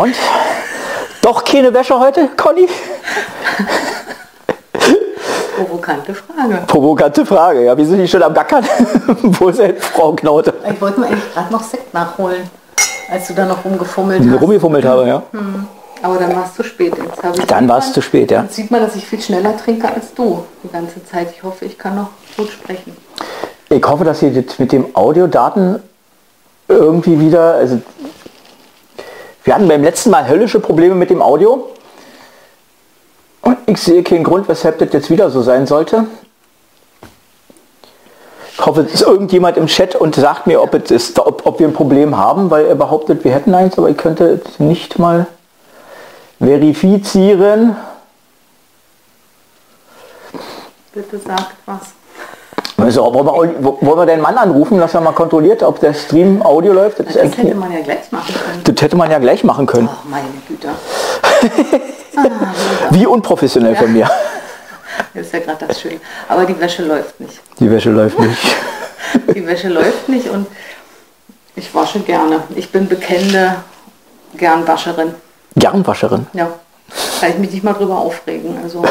Und? Doch keine Wäsche heute, Conny? Provokante Frage. Provokante Frage, ja. Wir sind nicht schon am Gackern. Wo ist denn Frau Knaute? Ich wollte mir eigentlich gerade noch Sekt nachholen, als du da noch rumgefummelt hast. Rumgefummelt habe, ja. Aber dann war es zu spät. Jetzt habe ich Dann war es zu spät, ja. Jetzt sieht man, dass ich viel schneller trinke als du die ganze Zeit. Ich hoffe, ich kann noch gut sprechen. Ich hoffe, dass ihr das mit dem Audiodaten irgendwie wieder, also wir hatten beim letzten Mal höllische Probleme mit dem Audio. Und ich sehe keinen Grund, weshalb das jetzt wieder so sein sollte. Ich hoffe, es ist irgendjemand im Chat und sagt mir, ob, es ist, ob, ob wir ein Problem haben, weil er behauptet, wir hätten eins, aber ich könnte es nicht mal verifizieren. Bitte sagt was. Also, wollen, wir, wollen wir den Mann anrufen, dass er mal kontrolliert, ob der Stream Audio läuft? Das, Das hätte man ja gleich machen können. das hätte man ja gleich machen können. Ach, meine Güte. Wie unprofessionell von mir. Das ist ja gerade das Schöne. Aber die Wäsche läuft nicht. Die Wäsche läuft nicht. Die Wäsche läuft nicht und ich wasche gerne. Ich bin bekennende Gernwascherin. Gernwascherin. Ja. Kann ich mich nicht mal drüber aufregen. Also,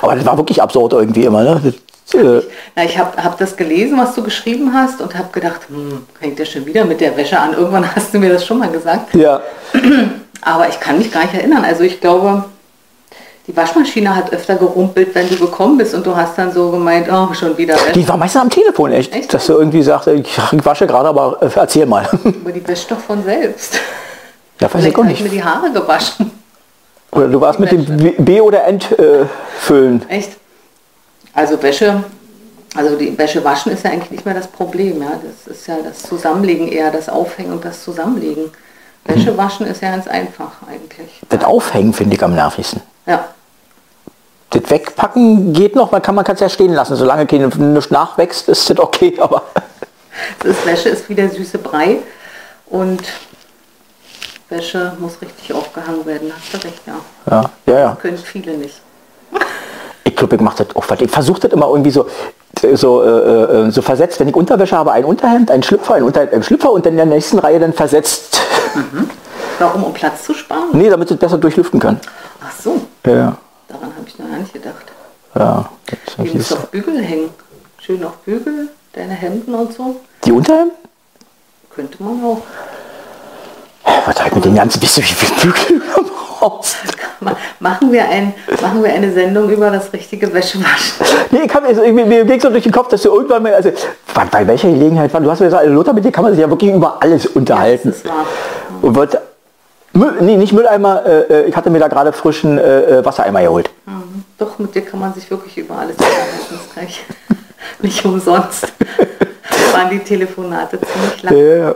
Aber das war wirklich absurd irgendwie immer. Ne? Äh, na, ich habe hab das gelesen, was du geschrieben hast und habe gedacht, hm, fängt der schon wieder mit der Wäsche an. Irgendwann hast du mir das schon mal gesagt. ja. Aber ich kann mich gar nicht erinnern. Also ich glaube, die Waschmaschine hat öfter gerumpelt, wenn du gekommen bist und du hast dann so gemeint, oh, schon wieder Wäsche. Die war meistens am Telefon, echt. Echt? Dass du irgendwie sagst, ich ich wasche gerade, aber äh, erzähl mal. Aber die wäscht doch von selbst. Ja, weiß ich auch habe ich mir nicht. die Haare gewaschen. Oder du warst mit dem B- oder Entfüllen. Äh. Echt? Also Wäsche, also die Wäsche waschen ist ja eigentlich nicht mehr das Problem. Ja? Das ist ja das Zusammenlegen eher, das Aufhängen und das Zusammenlegen. Wäsche waschen ist ja ganz einfach eigentlich. das Aufhängen finde ich am nervigsten. Ja, Das Wegpacken geht noch, man kann man es ja stehen lassen. Solange keine, nichts nachwächst, ist das okay. Aber das ist, Wäsche ist wie der süße Brei und Wäsche muss richtig aufgehangen werden. Hast du recht, ja. ja, ja, ja. Können viele nicht. Ich glaube, ich mache das auch. Ich versuche das immer irgendwie so, so, äh, äh, so versetzt. Wenn ich Unterwäsche habe, ein Unterhemd, ein Schlüpfer, ein Unterhemd, ein Schlüpfer und dann in der nächsten Reihe dann versetzt. Warum? Um Platz zu sparen? Nee, damit es besser durchlüften kann. Ach so, Ja, daran habe ich noch gar nicht gedacht. ja. Das Die muss auf Bügel hängen. Schön auf Bügel, deine Hemden und so. Die Unterhemd? Könnte man auch. Was halt mit den ganzen, wisst ihr, wie viel Bügel Machen wir, ein, machen wir eine Sendung über das richtige Wäschewaschen. Nee, ich hab, also, mir, mir geht so durch den Kopf, dass du irgendwann mal, also bei, bei welcher Gelegenheit war, du hast mir gesagt, Lothar, mit dir kann man sich ja wirklich über alles unterhalten. das ist wahr. Und wollte, Müll, nee, nicht Mülleimer, äh, äh, ich hatte mir da gerade frischen äh, äh, Wassereimer geholt. Mhm. Doch, mit dir kann man sich wirklich über alles unterhalten. Ich nicht umsonst. Waren die Telefonate ziemlich lang. Ja,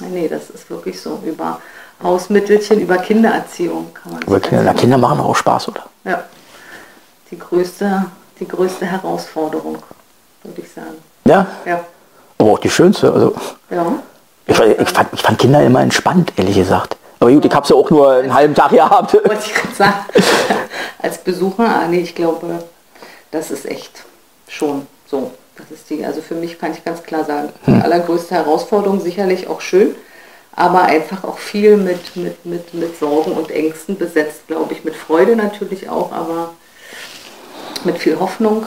Nee, das ist wirklich so. Über Hausmittelchen, über Kindererziehung kann man sich Kinder, na, Kinder machen auch Spaß, oder? Ja. Die größte, die größte Herausforderung, würde ich sagen. Ja, Ja. aber auch die schönste. Also, Ja. ich, ich, fand, ich fand Kinder immer entspannt, ehrlich gesagt. Aber gut, ich habe sie auch nur einen halben Tag gehabt. wollte ich gerade sagen. Als Besucher, ah, nee, ich glaube, das ist echt schon so. Das ist die, also für mich kann ich ganz klar sagen, die allergrößte Herausforderung, sicherlich auch schön, aber einfach auch viel mit, mit, mit, mit Sorgen und Ängsten besetzt, glaube ich, mit Freude natürlich auch, aber mit viel Hoffnung.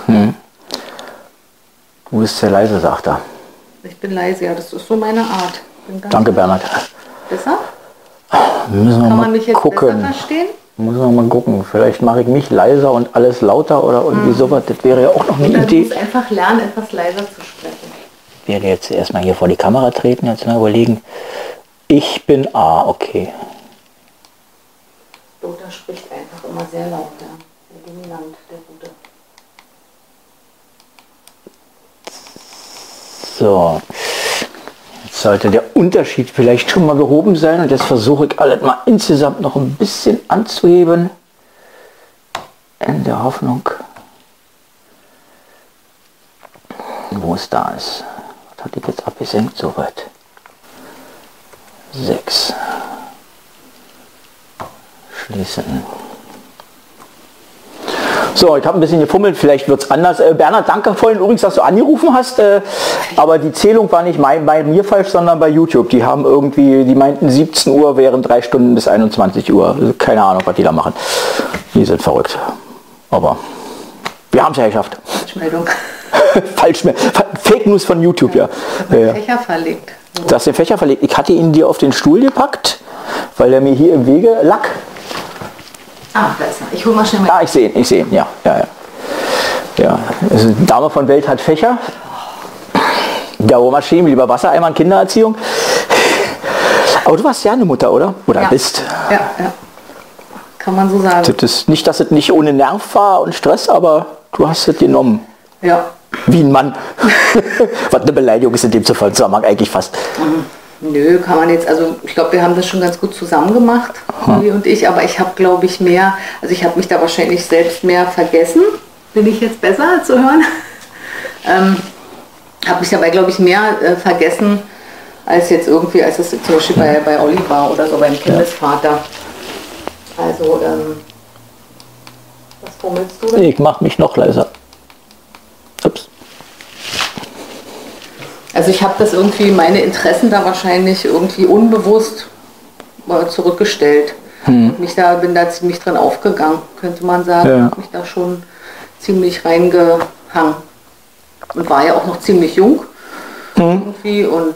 Du bist sehr leise, sagt er. Ich bin leise, ja, das ist so meine Art. Danke, Bernhard. Besser? Müssen wir Kann mal man mich jetzt gucken. besser verstehen? Müssen wir mal gucken. Vielleicht mache ich mich leiser und alles lauter oder irgendwie sowas. Das wäre ja auch noch eine du Idee. musst einfach lernen, etwas leiser zu sprechen. Ich werde jetzt erstmal hier vor die Kamera treten, jetzt mal überlegen. Ich bin A, okay. Lothar spricht einfach immer sehr laut, ja. Sehr dominant, der Gute. So. Jetzt sollte der Unterschied vielleicht schon mal behoben sein und jetzt versuche ich alles mal insgesamt noch ein bisschen anzuheben. In der Hoffnung, wo es da ist. Was hatte ich jetzt abgesenkt? Soweit. 6. Schließen. So, ich habe ein bisschen gefummelt, vielleicht wird es anders. Äh, Bernhard, danke vorhin übrigens, dass du angerufen hast, äh, aber die Zählung war nicht mein, bei mir falsch, sondern bei YouTube. Die haben irgendwie, die meinten 17 Uhr wären drei Stunden bis 21 Uhr. Also keine Ahnung, was die da machen. Die sind verrückt. Aber wir haben es ja geschafft. Falschmeldung. Falsch mehr. Fake News von YouTube, ja. ja. ja. Fächer verlegt. Du hast den Fächer verlegt. Ich hatte ihn dir auf den Stuhl gepackt, weil er mir hier im Wege lag. Ah, da ist er. Ich hole mal schnell mal. Ah, ich sehe ihn, ich sehe ihn, ja. ja, ja. ja. Also, Dame von Welt hat Fächer. Der Bohrmaschinen, lieber Wassereimer, Kindererziehung. Aber du warst ja eine Mutter, oder? Oder ja. bist. Ja, ja. Kann man so sagen. Das ist nicht, dass es nicht ohne Nerv war und Stress, aber du hast es genommen. Ja. Wie ein Mann. Was eine Beleidigung ist in dem Zusammenhang eigentlich fast. Nö, kann man jetzt, also ich glaube, wir haben das schon ganz gut zusammen gemacht, Uli und ich, aber ich habe, glaube ich, mehr, also ich habe mich da wahrscheinlich selbst mehr vergessen. Bin ich jetzt besser zu hören? ähm, habe mich dabei, glaube ich, mehr äh, vergessen, als jetzt irgendwie, als es zum Beispiel bei, bei Olli war oder so beim Kindesvater. Also, ähm, was fummelst du denn? Ich mache mich noch leiser. Also ich habe das irgendwie, meine Interessen da wahrscheinlich irgendwie unbewusst zurückgestellt. Hm. Und mich da, bin da ziemlich drin aufgegangen, könnte man sagen. Ja. Hab mich da schon ziemlich reingehangen. Und war ja auch noch ziemlich jung Hm. irgendwie. Und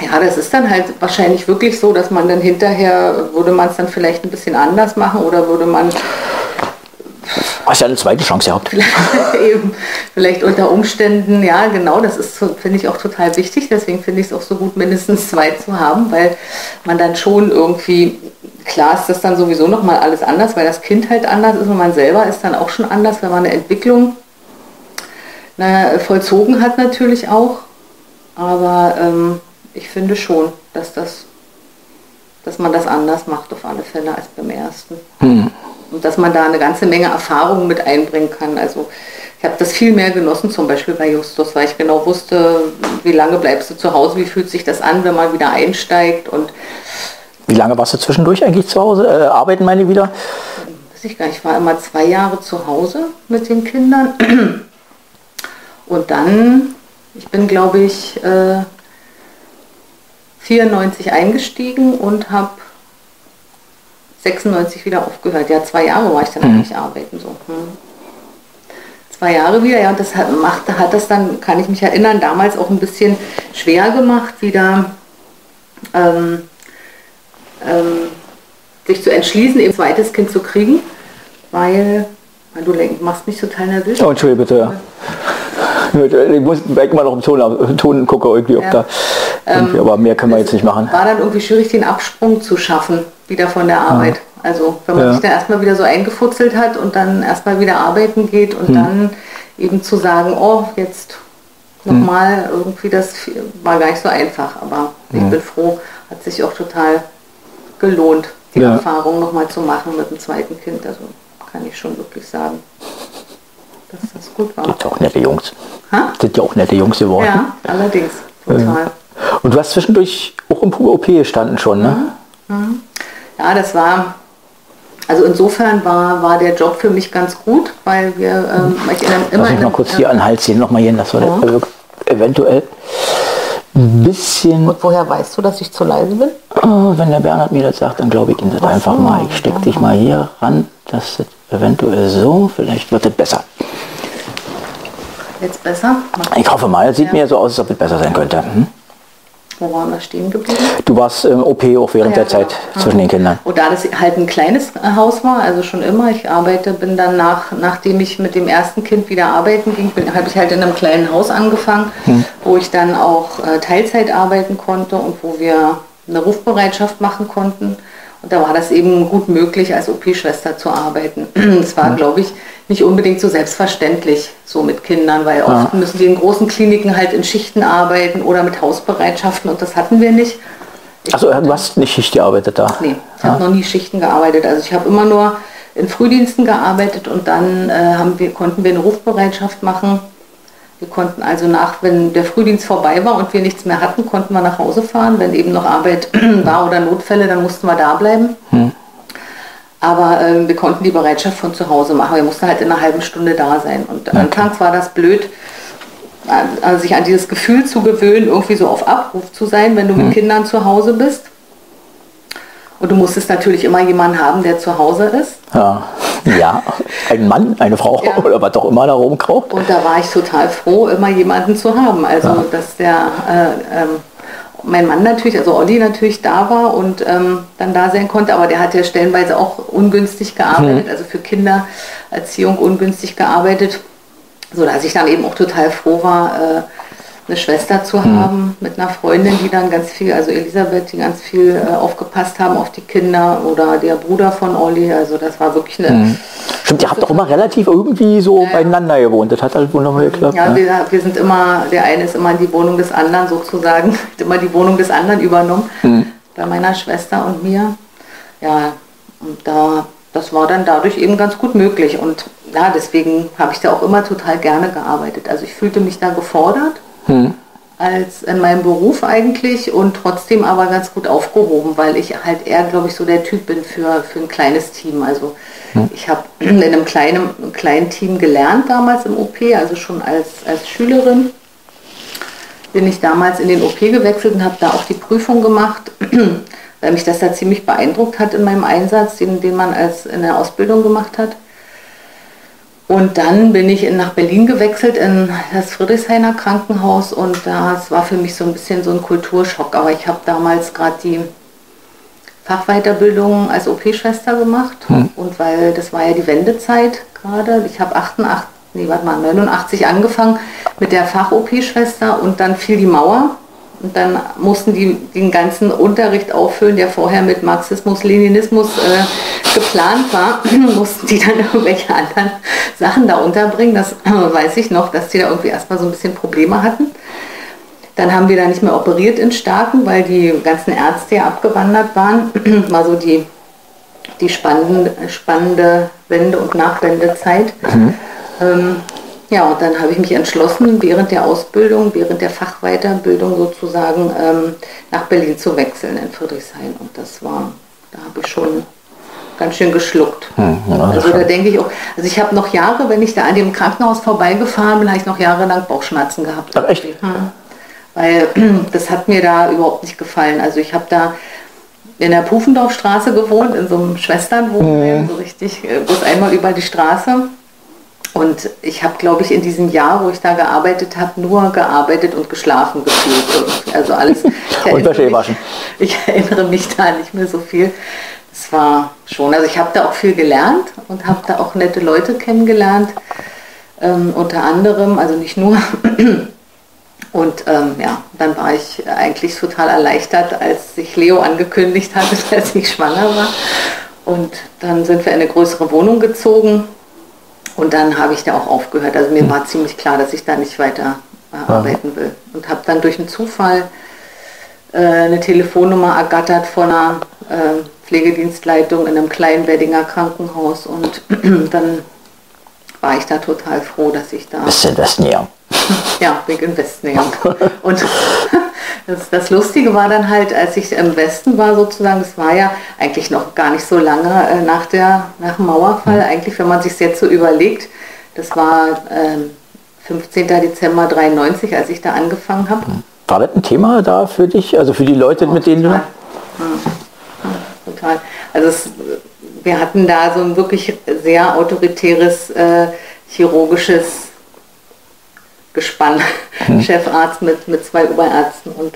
ja, das ist dann halt wahrscheinlich wirklich so, dass man dann hinterher, würde man es dann vielleicht ein bisschen anders machen oder würde man Hast ja eine zweite Chance gehabt. eben. Vielleicht unter Umständen, ja genau, das ist, finde ich auch total wichtig, deswegen finde ich es auch so gut, mindestens zwei zu haben, weil man dann schon irgendwie, klar ist das dann sowieso nochmal alles anders, weil das Kind halt anders ist und man selber ist dann auch schon anders, wenn man eine Entwicklung naja, vollzogen hat natürlich auch, aber ähm, ich finde schon, dass das dass man das anders macht auf alle Fälle als beim ersten. Und dass man da eine ganze Menge Erfahrung mit einbringen kann. Also ich habe das viel mehr genossen, zum Beispiel bei Justus, weil ich genau wusste, wie lange bleibst du zu Hause, wie fühlt sich das an, wenn man wieder einsteigt und Wie lange warst du zwischendurch eigentlich zu Hause? Äh, arbeiten meine wieder? weiß ich gar nicht, ich war immer zwei Jahre zu Hause mit den Kindern. Und dann, ich bin glaube ich äh, 94 eingestiegen und habe 96 wieder aufgehört. Ja, zwei Jahre war ich dann eigentlich arbeiten so. Hm. Zwei Jahre wieder, ja, und das hat, machte, hat das dann, kann ich mich erinnern, damals auch ein bisschen schwer gemacht, wieder ähm, ähm, sich zu entschließen, eben ein zweites Kind zu kriegen, weil, weil du machst mich total nervös. Oh, Entschuldige bitte. Ich muss mal noch im Ton, Ton gucken, irgendwie, ob Ja. da. Irgendwie, aber mehr können wir jetzt nicht machen. War dann irgendwie schwierig, den Absprung zu schaffen, wieder von der Arbeit. Also wenn man Ja. sich dann erstmal wieder so eingefutzelt hat und dann erstmal wieder arbeiten geht und dann eben zu sagen, oh, jetzt nochmal irgendwie, das war gar nicht so einfach. Aber ich bin froh, hat sich auch total gelohnt, die Ja. Erfahrung nochmal zu machen mit dem zweiten Kind. Also kann ich schon wirklich sagen, dass das gut war. Das sind ja auch nette Jungs. Ha? Das sind ja auch nette Jungs geworden. Ja, allerdings, total. Und du hast zwischendurch auch im OP gestanden schon, ne? Ja, das war, also insofern war, war der Job für mich ganz gut, weil wir, ähm, weil ich immer Lass mich mal kurz hier an den Hals ziehen, nochmal hier, dass wir Ja. da eventuell ein bisschen, Und woher weißt du, dass ich zu leise bin? oh, wenn der Bernhard mir das sagt, dann glaube ich ihm das einfach mal. Ich stecke dich mal hier ran, dass das eventuell so, vielleicht wird es besser. Jetzt besser? Ich hoffe mal, es sieht Ja. mir so aus, als ob es besser sein könnte. Hm? Wo waren wir stehen geblieben? Du warst im OP auch während Ja, der Zeit genau. zwischen den Kindern. Und da das halt ein kleines äh, Haus war, also schon immer, ich arbeite, bin dann nach, nachdem ich mit dem ersten Kind wieder arbeiten ging, habe ich halt in einem kleinen Haus angefangen, wo ich dann auch äh, Teilzeit arbeiten konnte und wo wir eine Rufbereitschaft machen konnten. Und da war das eben gut möglich, als OP-Schwester zu arbeiten. Das war, glaube ich, nicht unbedingt so selbstverständlich, so mit Kindern, weil oft müssen die in großen Kliniken halt in Schichten arbeiten oder mit Hausbereitschaften und das hatten wir nicht. Also du hast nicht Schicht gearbeitet da? Nee, ich habe noch nie Schichten gearbeitet. Also ich habe immer nur in Frühdiensten gearbeitet und dann äh, haben wir, konnten wir eine Rufbereitschaft machen. Wir konnten also nach, wenn der Frühdienst vorbei war und wir nichts mehr hatten, konnten wir nach Hause fahren. Wenn eben noch Arbeit war oder Notfälle, dann mussten wir da bleiben. Aber ähm, wir konnten die Bereitschaft von zu Hause machen. Wir mussten halt in einer halben Stunde da sein. Und okay. anfangs war das blöd, also sich an dieses Gefühl zu gewöhnen, irgendwie so auf Abruf zu sein, wenn du mit hm. Kindern zu Hause bist. Und du musstest natürlich immer jemanden haben, der zu Hause ist. Ja, ja. ein Mann, eine Frau ja. oder was auch immer da rumkraucht. Und da war ich total froh, immer jemanden zu haben. Also, ja. dass der, äh, ähm, mein Mann natürlich, also Olli natürlich da war und ähm, dann da sein konnte, aber der hat ja stellenweise auch ungünstig gearbeitet, hm. also für Kindererziehung ungünstig gearbeitet so dass ich dann eben auch total froh war, äh, eine Schwester zu mhm. haben mit einer Freundin, die dann ganz viel, also Elisabeth, die ganz viel äh, aufgepasst haben auf die Kinder oder der Bruder von Olli. Also das war wirklich eine. Mhm. Stimmt, ihr habt doch immer relativ irgendwie so ja. beieinander gewohnt. Das hat halt wohl nochmal geklappt. Ja, ne? wir, wir, sind immer, der eine ist immer in die Wohnung des anderen sozusagen, hat immer die Wohnung des anderen übernommen. Mhm. Bei meiner Schwester und mir. Ja, und da das war dann dadurch eben ganz gut möglich. Und ja, deswegen habe ich da auch immer total gerne gearbeitet. Also ich fühlte mich da gefordert hm. als in meinem Beruf eigentlich und trotzdem aber ganz gut aufgehoben, weil ich halt eher, glaube ich, so der Typ bin für, für ein kleines Team. Also hm. ich habe in einem kleinen, kleinen Team gelernt damals im OP, also schon als, als Schülerin bin ich damals in den OP gewechselt und habe da auch die Prüfung gemacht weil mich das da ziemlich beeindruckt hat in meinem Einsatz, den, den man als in der Ausbildung gemacht hat. Und dann bin ich nach Berlin gewechselt in das Friedrichshainer Krankenhaus und das war für mich so ein bisschen so ein Kulturschock. Aber ich habe damals gerade die Fachweiterbildung als OP-Schwester gemacht hm. und weil das war ja die Wendezeit gerade. Ich habe 88, nee, warte mal, 89 angefangen mit der Fach-OP-Schwester und dann fiel die Mauer und dann mussten die den ganzen Unterricht auffüllen, der vorher mit Marxismus, Leninismus äh, geplant war, mussten die dann irgendwelche anderen Sachen da unterbringen. Das äh, weiß ich noch, dass die da irgendwie erstmal so ein bisschen Probleme hatten. Dann haben wir da nicht mehr operiert in Starken, weil die ganzen Ärzte ja abgewandert waren. War so die, die spannende, spannende Wende- und Nachwendezeit. Mhm. Ähm, ja, und dann habe ich mich entschlossen, während der Ausbildung, während der Fachweiterbildung sozusagen ähm, nach Berlin zu wechseln in Friedrichshain. Und das war, da habe ich schon ganz schön geschluckt. Hm, ja, also da denke ich auch, also ich habe noch Jahre, wenn ich da an dem Krankenhaus vorbeigefahren bin, habe ich noch jahrelang Bauchschmerzen gehabt. Ach, echt? Hm. Weil das hat mir da überhaupt nicht gefallen. Also ich habe da in der Pufendorfstraße gewohnt, in so einem Schwesternwohnheim, hm. so richtig, äh, bloß einmal über die Straße. Und ich habe, glaube ich, in diesem Jahr, wo ich da gearbeitet habe, nur gearbeitet und geschlafen gefühlt. Also alles. und Wäsche waschen. Ich erinnere mich da nicht mehr so viel. Es war schon, also ich habe da auch viel gelernt und habe da auch nette Leute kennengelernt. Ähm, unter anderem, also nicht nur. Und ähm, ja, dann war ich eigentlich total erleichtert, als sich Leo angekündigt hatte, dass ich schwanger war. Und dann sind wir in eine größere Wohnung gezogen und dann habe ich da auch aufgehört. Also mir hm. war ziemlich klar, dass ich da nicht weiter äh, arbeiten will. Und habe dann durch einen Zufall äh, eine Telefonnummer ergattert von einer äh, Pflegedienstleitung in einem kleinen Weddinger Krankenhaus. Und dann war ich da total froh, dass ich da... Bist in Westnäher? ja, wegen Westnäher. Und das, das, Lustige war dann halt, als ich im Westen war sozusagen, es war ja eigentlich noch gar nicht so lange äh, nach, der, nach dem Mauerfall, mhm. eigentlich wenn man sich jetzt so überlegt, das war äh, 15. Dezember 93, als ich da angefangen habe. Hm. War das ein Thema da für dich, also für die Leute, oh, mit denen total. du... Hm. Total. Also es, wir hatten da so ein wirklich sehr autoritäres äh, chirurgisches Gespann, hm. Chefarzt mit, mit zwei Oberärzten und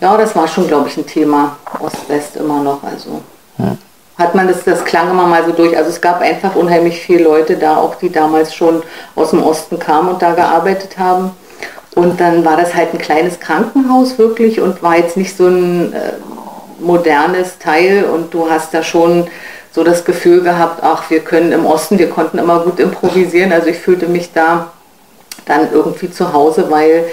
ja, das war schon, glaube ich, ein Thema Ost-West immer noch. Also hm. hat man das, das klang immer mal so durch. Also es gab einfach unheimlich viele Leute da, auch die damals schon aus dem Osten kamen und da gearbeitet haben. Und dann war das halt ein kleines Krankenhaus wirklich und war jetzt nicht so ein äh, modernes Teil und du hast da schon so das Gefühl gehabt, ach, wir können im Osten, wir konnten immer gut improvisieren. Also ich fühlte mich da dann irgendwie zu Hause, weil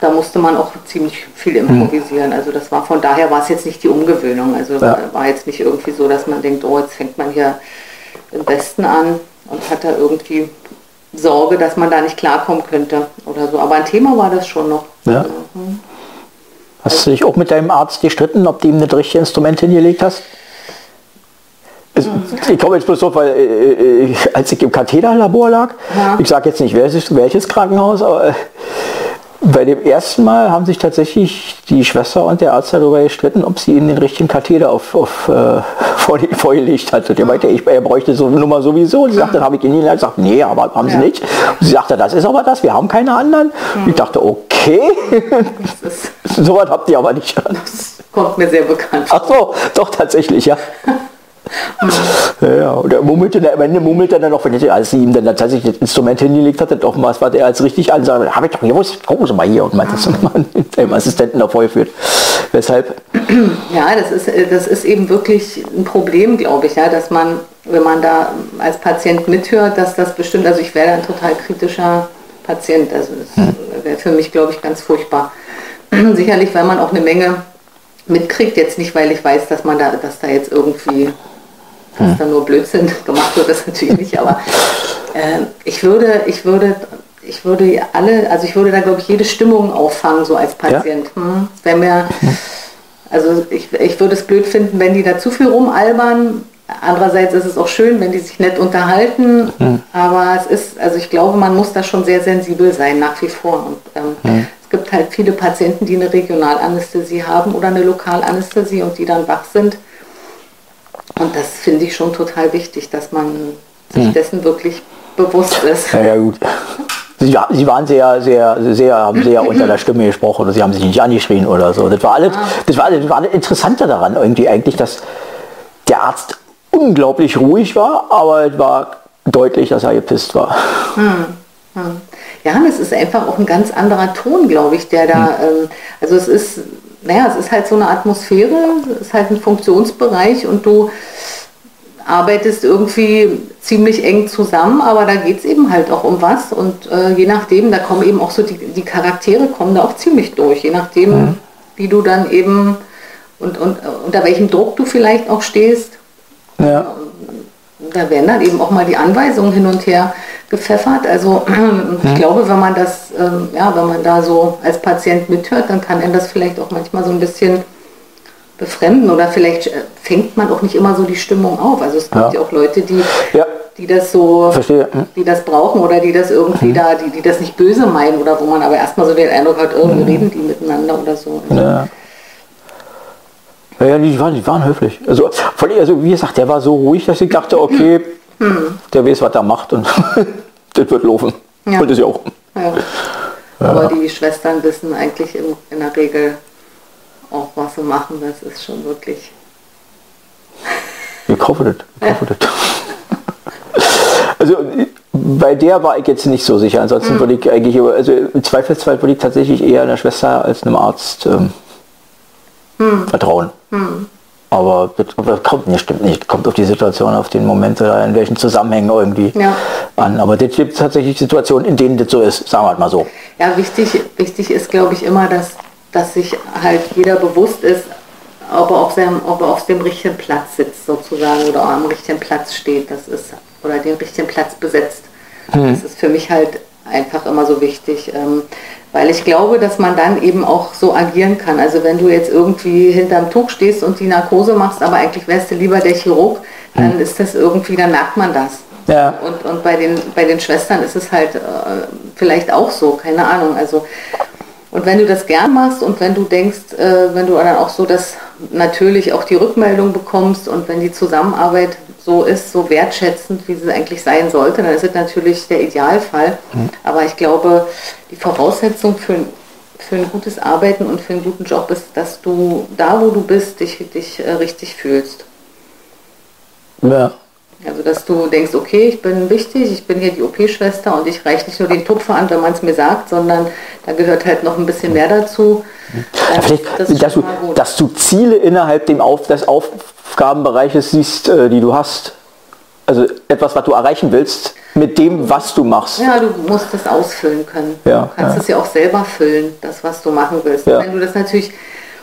da musste man auch ziemlich viel improvisieren. Also das war von daher war es jetzt nicht die Umgewöhnung. Also ja. war jetzt nicht irgendwie so, dass man denkt, oh, jetzt fängt man hier im Westen an und hat da irgendwie Sorge, dass man da nicht klarkommen könnte oder so. Aber ein Thema war das schon noch. Ja. Also, hm. Hast du dich auch mit deinem Arzt gestritten, ob du ihm das richtige Instrument hingelegt hast? Ich komme jetzt bloß drauf, weil äh, äh, als ich im Katheterlabor lag, Ja. ich sage jetzt nicht welches, welches Krankenhaus, aber äh, bei dem ersten Mal haben sich tatsächlich die Schwester und der Arzt darüber gestritten, ob sie ihnen den richtigen Katheter auf, auf, äh, vor, vorgelegt hat. Und der meinte, ich, er bräuchte so eine Nummer sowieso. Und sie sagte, dann habe ich ihnen gesagt, sagt, nee, aber haben sie Ja. nicht. Und sie sagte, das ist aber das, wir haben keine anderen. Ich dachte, okay, so was habt ihr aber nicht. das kommt mir sehr bekannt. Ach so, doch tatsächlich, ja. ja, und er murmelte, am Ende murmelte er dann noch, wenn er- als sie ihm dann tatsächlich das Instrument hingelegt hatte, doch was, was er als richtig ansah, habe ich doch gewusst, gucken Sie mal hier und meinte das mal dem Assistenten da vorgeführt. Weshalb, Ja, das ist, äh, das ist eben wirklich ein Problem, glaube ich, ja, dass man, wenn man da als Patient mithört, dass das bestimmt, also ich wäre ein total kritischer Patient, also das wäre für mich, glaube ich, ganz furchtbar. Sicherlich, weil man auch eine Menge mitkriegt, jetzt nicht, weil ich weiß, dass man da, dass da jetzt irgendwie dass da nur Blödsinn gemacht wird, das natürlich nicht, aber äh, ich würde, ich würde, ich würde alle, also ich würde da glaube ich jede Stimmung auffangen, so als Patient. Hm, es wäre mir, also ich, ich würde es blöd finden, wenn die da zu viel rumalbern. Andererseits ist es auch schön, wenn die sich nett unterhalten. Aber es ist, also ich glaube, man muss da schon sehr sensibel sein, nach wie vor. Und ähm, es gibt halt viele Patienten, die eine Regionalanästhesie haben oder eine Lokalanästhesie und die dann wach sind. Und das finde ich schon total wichtig, dass man sich dessen wirklich bewusst ist. ja, ja gut. Sie, sie waren sehr, sehr, sehr, haben sehr unter der Stimme gesprochen oder sie haben sich nicht angeschrien oder so. Das war alles, das war, das war das Interessante daran irgendwie eigentlich, dass der Arzt unglaublich ruhig war, aber es war deutlich, dass er gepisst war. Ja, und es ist einfach auch ein ganz anderer Ton, glaube ich, der da, ähm, also es ist, naja, es ist halt so eine Atmosphäre, es ist halt ein Funktionsbereich und du arbeitest irgendwie ziemlich eng zusammen, aber da geht es eben halt auch um was und äh, je nachdem, da kommen eben auch so die, die Charaktere kommen da auch ziemlich durch, je nachdem, wie du dann eben und, und äh, unter welchem Druck du vielleicht auch stehst. Ja. Da werden dann eben auch mal die Anweisungen hin und her gepfeffert. Also ich glaube, wenn man das, ähm, ja, wenn man da so als Patient mithört, dann kann einen das vielleicht auch manchmal so ein bisschen befremden oder vielleicht äh, fängt man auch nicht immer so die Stimmung auf. Also es gibt Ja. ja, auch Leute, die, Ja. die das so, Verstehe. Die das brauchen oder die das irgendwie da, die, die das nicht böse meinen oder wo man aber erstmal so den Eindruck hat, irgendwie reden die miteinander oder so. Ja. Ja, ja, die waren, die waren höflich. Also, also wie gesagt, der war so ruhig, dass ich dachte, okay, der weiß, was er macht und das wird laufen. Ja. Und das ja auch. Ja. Aber die Schwestern wissen eigentlich in, in der Regel auch, was sie machen. Das ist schon wirklich. Ich hoffe das. Ich hoffe das. Also bei der war ich jetzt nicht so sicher. Ansonsten würde ich eigentlich, also im Zweifelsfall würde ich tatsächlich eher einer Schwester als einem Arzt ähm, vertrauen. Aber das, kommt nicht, stimmt nicht. Kommt auf die Situation, auf den Moment oder in welchen Zusammenhängen irgendwie Ja. an. Aber das gibt tatsächlich Situationen, in denen das so ist, sagen wir mal so. Ja, wichtig, wichtig ist, glaube ich, immer, dass, dass sich halt jeder bewusst ist, ob er, auf seinem, ob er auf dem richtigen Platz sitzt sozusagen oder am richtigen Platz steht. Das ist, oder den richtigen Platz besetzt. Das ist für mich halt einfach immer so wichtig. Ähm, weil ich glaube, dass man dann eben auch so agieren kann. Also wenn du jetzt irgendwie hinterm Tuch stehst und die Narkose machst, aber eigentlich wärst du lieber der Chirurg, dann ist das irgendwie, dann merkt man das. Ja. Und, und bei, den, bei den Schwestern ist es halt äh, vielleicht auch so, keine Ahnung. Also, und wenn du das gern machst und wenn du denkst, äh, wenn du dann auch so das natürlich auch die Rückmeldung bekommst und wenn die Zusammenarbeit so ist, so wertschätzend, wie sie eigentlich sein sollte, dann ist es natürlich der Idealfall. Aber ich glaube, die Voraussetzung für, ein- für ein gutes Arbeiten und für einen guten Job ist, dass du da, wo du bist, dich, dich äh, richtig fühlst. Ja. Also dass du denkst, okay, ich bin wichtig, ich bin hier die OP-Schwester und ich reiche nicht nur den Tupfer an, wenn man es mir sagt, sondern da gehört halt noch ein bisschen mehr dazu. Ja, vielleicht, das dass, du, dass du Ziele innerhalb dem Auf, des Aufgabenbereiches siehst, äh, die du hast. Also etwas, was du erreichen willst, mit dem, was du machst. Ja, du musst das ausfüllen können. Ja, du kannst ja. es ja auch selber füllen, das, was du machen willst. Wenn du das natürlich,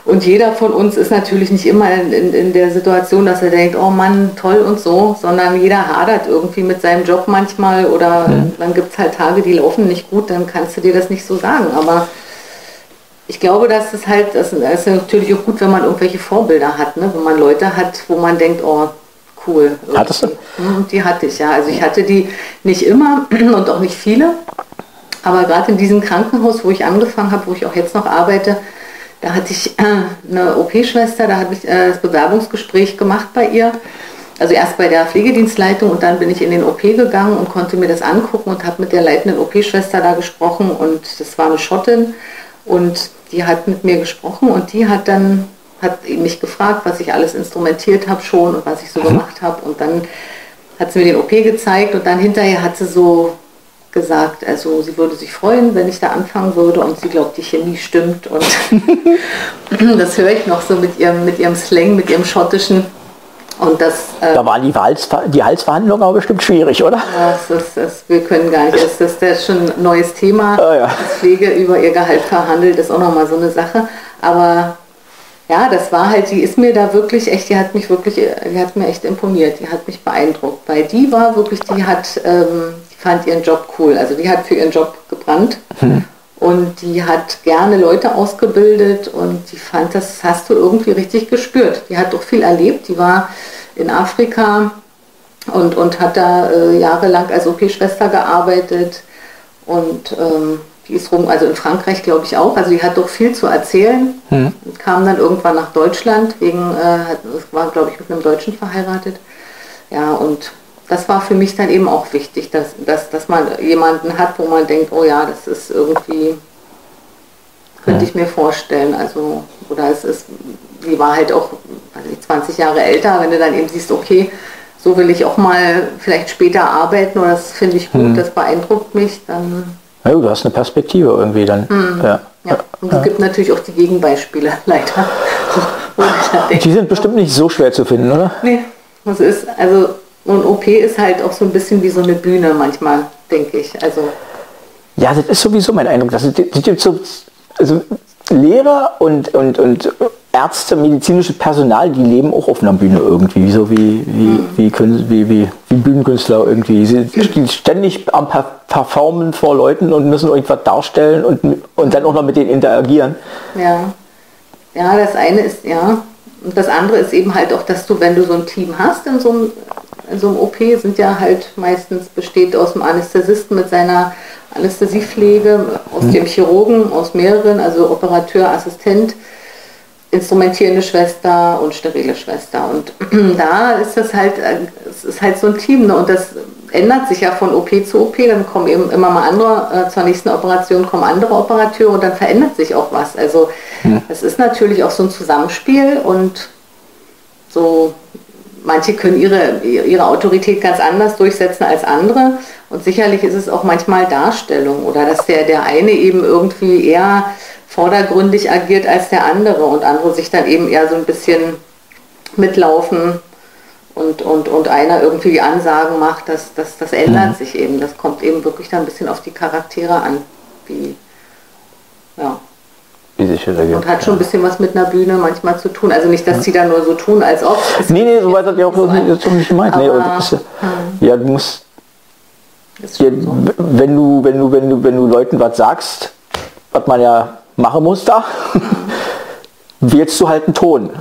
und jeder von uns ist natürlich nicht immer in, in, in der Situation, dass er denkt, oh Mann, toll und so, sondern jeder hadert irgendwie mit seinem Job manchmal oder Mhm. dann gibt es halt Tage, die laufen nicht gut, dann kannst du dir das nicht so sagen. Aber ich glaube, dass es halt, das ist natürlich auch gut, wenn man irgendwelche Vorbilder hat, ne? wenn man Leute hat, wo man denkt, oh cool. Hattest du? Mhm, Die hatte ich, ja. Also ich hatte die nicht immer und auch nicht viele. Aber gerade in diesem Krankenhaus, wo ich angefangen habe, wo ich auch jetzt noch arbeite, da hatte ich äh, eine OP-Schwester, da habe ich äh, das Bewerbungsgespräch gemacht bei ihr. Also erst bei der Pflegedienstleitung und dann bin ich in den OP gegangen und konnte mir das angucken und habe mit der leitenden OP-Schwester da gesprochen und das war eine Schottin und die hat mit mir gesprochen und die hat dann hat mich gefragt, was ich alles instrumentiert habe schon und was ich so gemacht habe und dann hat sie mir den OP gezeigt und dann hinterher hat sie so gesagt, also sie würde sich freuen, wenn ich da anfangen würde und sie glaubt, die Chemie stimmt und das höre ich noch so mit ihrem, mit ihrem Slang, mit ihrem schottischen und das, äh, Da waren die, Hals, die Halsverhandlungen aber bestimmt schwierig, oder? das, ist, das, wir können gar nicht, das, das, ist schon ein neues Thema, Ah, ja. dass Pflege über ihr Gehalt verhandelt, ist auch nochmal so eine Sache, aber ja, das war halt, die ist mir da wirklich echt, die hat mich wirklich, die hat mir echt imponiert, die hat mich beeindruckt, weil die war wirklich, die hat, ähm, fand ihren Job cool, also die hat für ihren Job gebrannt. Und die hat gerne Leute ausgebildet und die fand, das hast du irgendwie richtig gespürt. Die hat doch viel erlebt, die war in Afrika und, und hat da äh, jahrelang als OP-Schwester gearbeitet. Und ähm, die ist rum, also in Frankreich glaube ich auch, also die hat doch viel zu erzählen. Und kam dann irgendwann nach Deutschland, wegen, äh, war glaube ich mit einem Deutschen verheiratet. Ja, und das war für mich dann eben auch wichtig, dass, dass, dass man jemanden hat, wo man denkt, oh ja, das ist irgendwie, könnte ich mir vorstellen. Also, oder es ist, die war halt auch nicht, 20 Jahre älter, wenn du dann eben siehst, okay, so will ich auch mal vielleicht später arbeiten oder das finde ich gut, das beeindruckt mich, dann Ja, du hast eine Perspektive irgendwie dann. Ja. ja. Und es gibt natürlich auch die Gegenbeispiele, leider. Die sind bestimmt nicht so schwer zu finden, oder? Nee, das ist, also, und OP ist halt auch so ein bisschen wie so eine Bühne manchmal, denke ich. Also, Ja, das ist sowieso mein Eindruck. Das das gibt so, also Lehrer und, und, und Ärzte, medizinisches Personal, die leben auch auf einer Bühne irgendwie, so wie, wie, wie, Kün- wie, wie, wie Bühnenkünstler irgendwie. Sie stehen ständig am Per- Performen vor Leuten und müssen irgendwas darstellen und, und dann auch noch mit denen interagieren. ja. Ja, das eine ist, ja. Und das andere ist eben halt auch, dass du, wenn du so ein Team hast in so einem, in so einem OP, sind ja halt meistens besteht aus dem Anästhesisten mit seiner Anästhesiepflege, aus dem Chirurgen, aus mehreren, also Operateur, Assistent, instrumentierende Schwester und sterile Schwester. Und da ist das halt, es ist halt so ein Team. Ne? Und das ändert sich ja von OP zu OP. Dann kommen eben immer mal andere, äh, zur nächsten Operation kommen andere Operateure und dann verändert sich auch was. Also es ist natürlich auch so ein Zusammenspiel und so manche können ihre, ihre Autorität ganz anders durchsetzen als andere. Und sicherlich ist es auch manchmal Darstellung oder dass der, der eine eben irgendwie eher vordergründig agiert als der andere und andere sich dann eben eher so ein bisschen mitlaufen und, und, und einer irgendwie die Ansagen macht, das, das, das ändert sich eben. Das kommt eben wirklich dann ein bisschen auf die Charaktere an. Wie, ja. Wie sich das ergibt. Und hat schon ein bisschen was mit einer Bühne manchmal zu tun. Also nicht, dass die da nur so tun, als ob. Nee, nee, so weit hat ja auch So nicht gemeint. Nee, Aber, und das ist, ja, du musst, ja, so. wenn, du, wenn, du, wenn, du, wenn du Leuten was sagst, was man ja machen muss da, wählst du halt einen Ton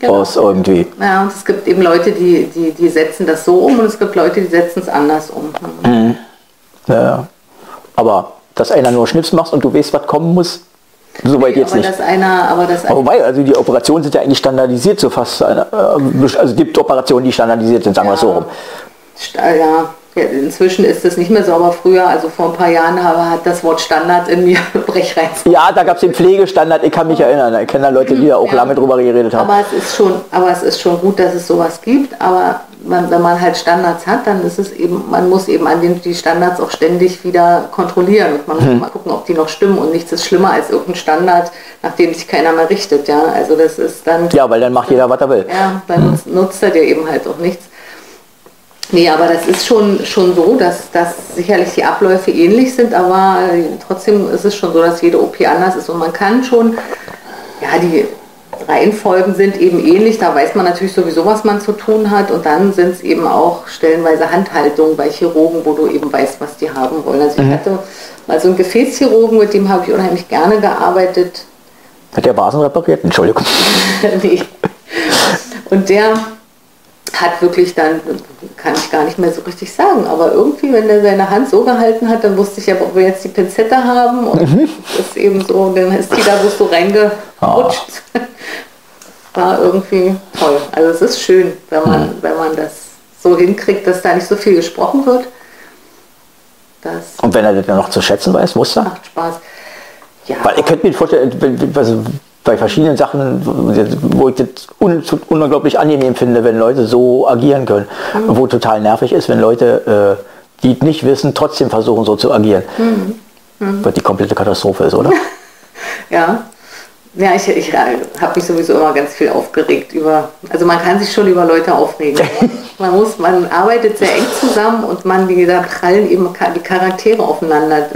genau. aus irgendwie. Ja, und es gibt eben Leute, die, die, die setzen das so um und es gibt Leute, die setzen es anders um. Ja, ja. aber dass einer nur Schnips macht und du weißt, was kommen muss, so weit jetzt aber nicht. dass einer, aber das Aber wobei, also die Operationen sind ja eigentlich standardisiert, so fast. Eine, äh, also es gibt Operationen, die standardisiert sind, sagen wir es so rum. Sta- ja, ja, inzwischen ist es nicht mehr so, aber früher, also vor ein paar Jahren, hat das Wort Standard in mir Brechreiz. Ja, da gab es den Pflegestandard, ich kann mich erinnern. Ich kenne da Leute, die da auch Ja. lange drüber geredet haben. Aber es ist schon, aber es ist schon gut, dass es sowas gibt. Aber man, wenn man halt Standards hat, dann ist es eben, man muss eben an den, die Standards auch ständig wieder kontrollieren und man muss mal gucken, ob die noch stimmen. Und nichts ist schlimmer als irgendein Standard, nach dem sich keiner mehr richtet. Ja, also das ist dann Ja, weil dann macht jeder, was er will. Ja, dann nutzt, nutzt er dir eben halt auch nichts. Nee, aber das ist schon, schon so, dass, dass sicherlich die Abläufe ähnlich sind, aber äh, trotzdem ist es schon so, dass jede OP anders ist und man kann schon, ja, die Reihenfolgen sind eben ähnlich, da weiß man natürlich sowieso, was man zu tun hat und dann sind es eben auch stellenweise Handhaltungen bei Chirurgen, wo du eben weißt, was die haben wollen. Also ich hatte mal so einen Gefäßchirurgen, mit dem habe ich unheimlich gerne gearbeitet, Hat der Vasen repariert? Entschuldigung. nee. Und der hat wirklich dann, kann ich gar nicht mehr so richtig sagen, aber irgendwie, wenn er seine Hand so gehalten hat, dann wusste ich ja, ob wir jetzt die Pinzette haben und mhm. ist eben so, dann ist die da so reingerutscht. Oh. War irgendwie toll. Also es ist schön, wenn man, mhm. wenn man das so hinkriegt, dass da nicht so viel gesprochen wird. Das und wenn er das dann noch zu schätzen weiß, muss er? Macht Spaß. Ja. Weil ihr könnt mir vorstellen, also bei verschiedenen Sachen, wo ich das un unglaublich angenehm finde, wenn Leute so agieren können. Mhm. Wo total nervig ist, wenn Leute, äh, die nicht wissen, trotzdem versuchen so zu agieren. Mhm. Mhm. Was die komplette Katastrophe ist, oder? ja. Ja, ich, ich habe mich sowieso immer ganz viel aufgeregt über, also man kann sich schon über Leute aufregen. man muss, man arbeitet sehr eng zusammen und man, wie gesagt, prallen eben die Charaktere aufeinander.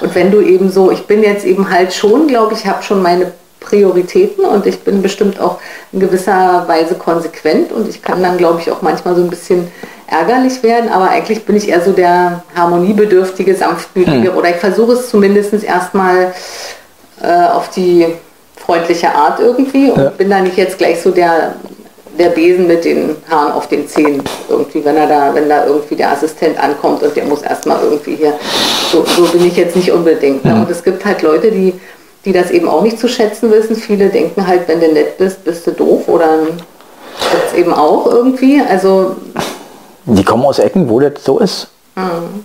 Und wenn du eben so, ich bin jetzt eben halt schon, glaube ich, habe schon meine Prioritäten und ich bin bestimmt auch in gewisser Weise konsequent und ich kann dann, glaube ich, auch manchmal so ein bisschen ärgerlich werden, aber eigentlich bin ich eher so der harmoniebedürftige, sanftmütige hm. oder ich versuche es zumindest erstmal äh, auf die freundliche Art irgendwie und ja. bin da nicht jetzt gleich so der der Besen mit den Haaren auf den Zähnen irgendwie, wenn er da, wenn da irgendwie der Assistent ankommt und der muss erstmal irgendwie hier, so, so bin ich jetzt nicht unbedingt. Ne? Und es gibt halt Leute, die die das eben auch nicht zu schätzen wissen. Viele denken halt, wenn du nett bist, bist du doof oder das eben auch irgendwie. Also die kommen aus Ecken, wo das so ist. Mhm.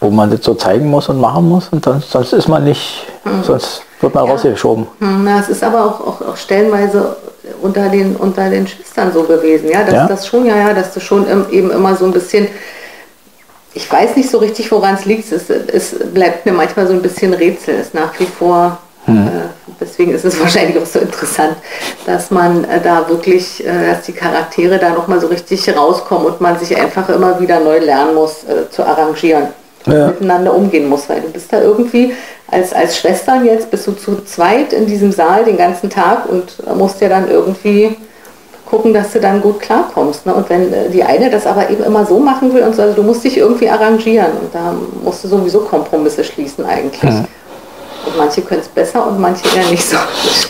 Wo man das so zeigen muss und machen muss und dann, sonst ist man nicht, mhm. sonst wird man ja. rausgeschoben. Mhm, na, es ist aber auch, auch, auch, stellenweise unter den, unter den Schwestern so gewesen, ja, dass ja? das schon, ja, ja, dass du schon eben immer so ein bisschen ich weiß nicht so richtig, woran es liegt. Es, es, bleibt mir manchmal so ein bisschen Rätsel. Es ist nach wie vor hm. Deswegen ist es wahrscheinlich auch so interessant, dass man äh, da wirklich, äh, dass die Charaktere da nochmal so richtig rauskommen und man sich einfach immer wieder neu lernen muss, zu arrangieren. Ja. miteinander umgehen muss, weil du bist da irgendwie als, als Schwestern jetzt, bist du zu zweit in diesem Saal den ganzen Tag und musst ja dann irgendwie gucken, dass du dann gut klarkommst. Ne? Und wenn die eine das aber eben immer so machen will und so, also du musst dich irgendwie arrangieren und da musst du sowieso Kompromisse schließen eigentlich. Ja. Und manche können es besser und manche eher nicht so.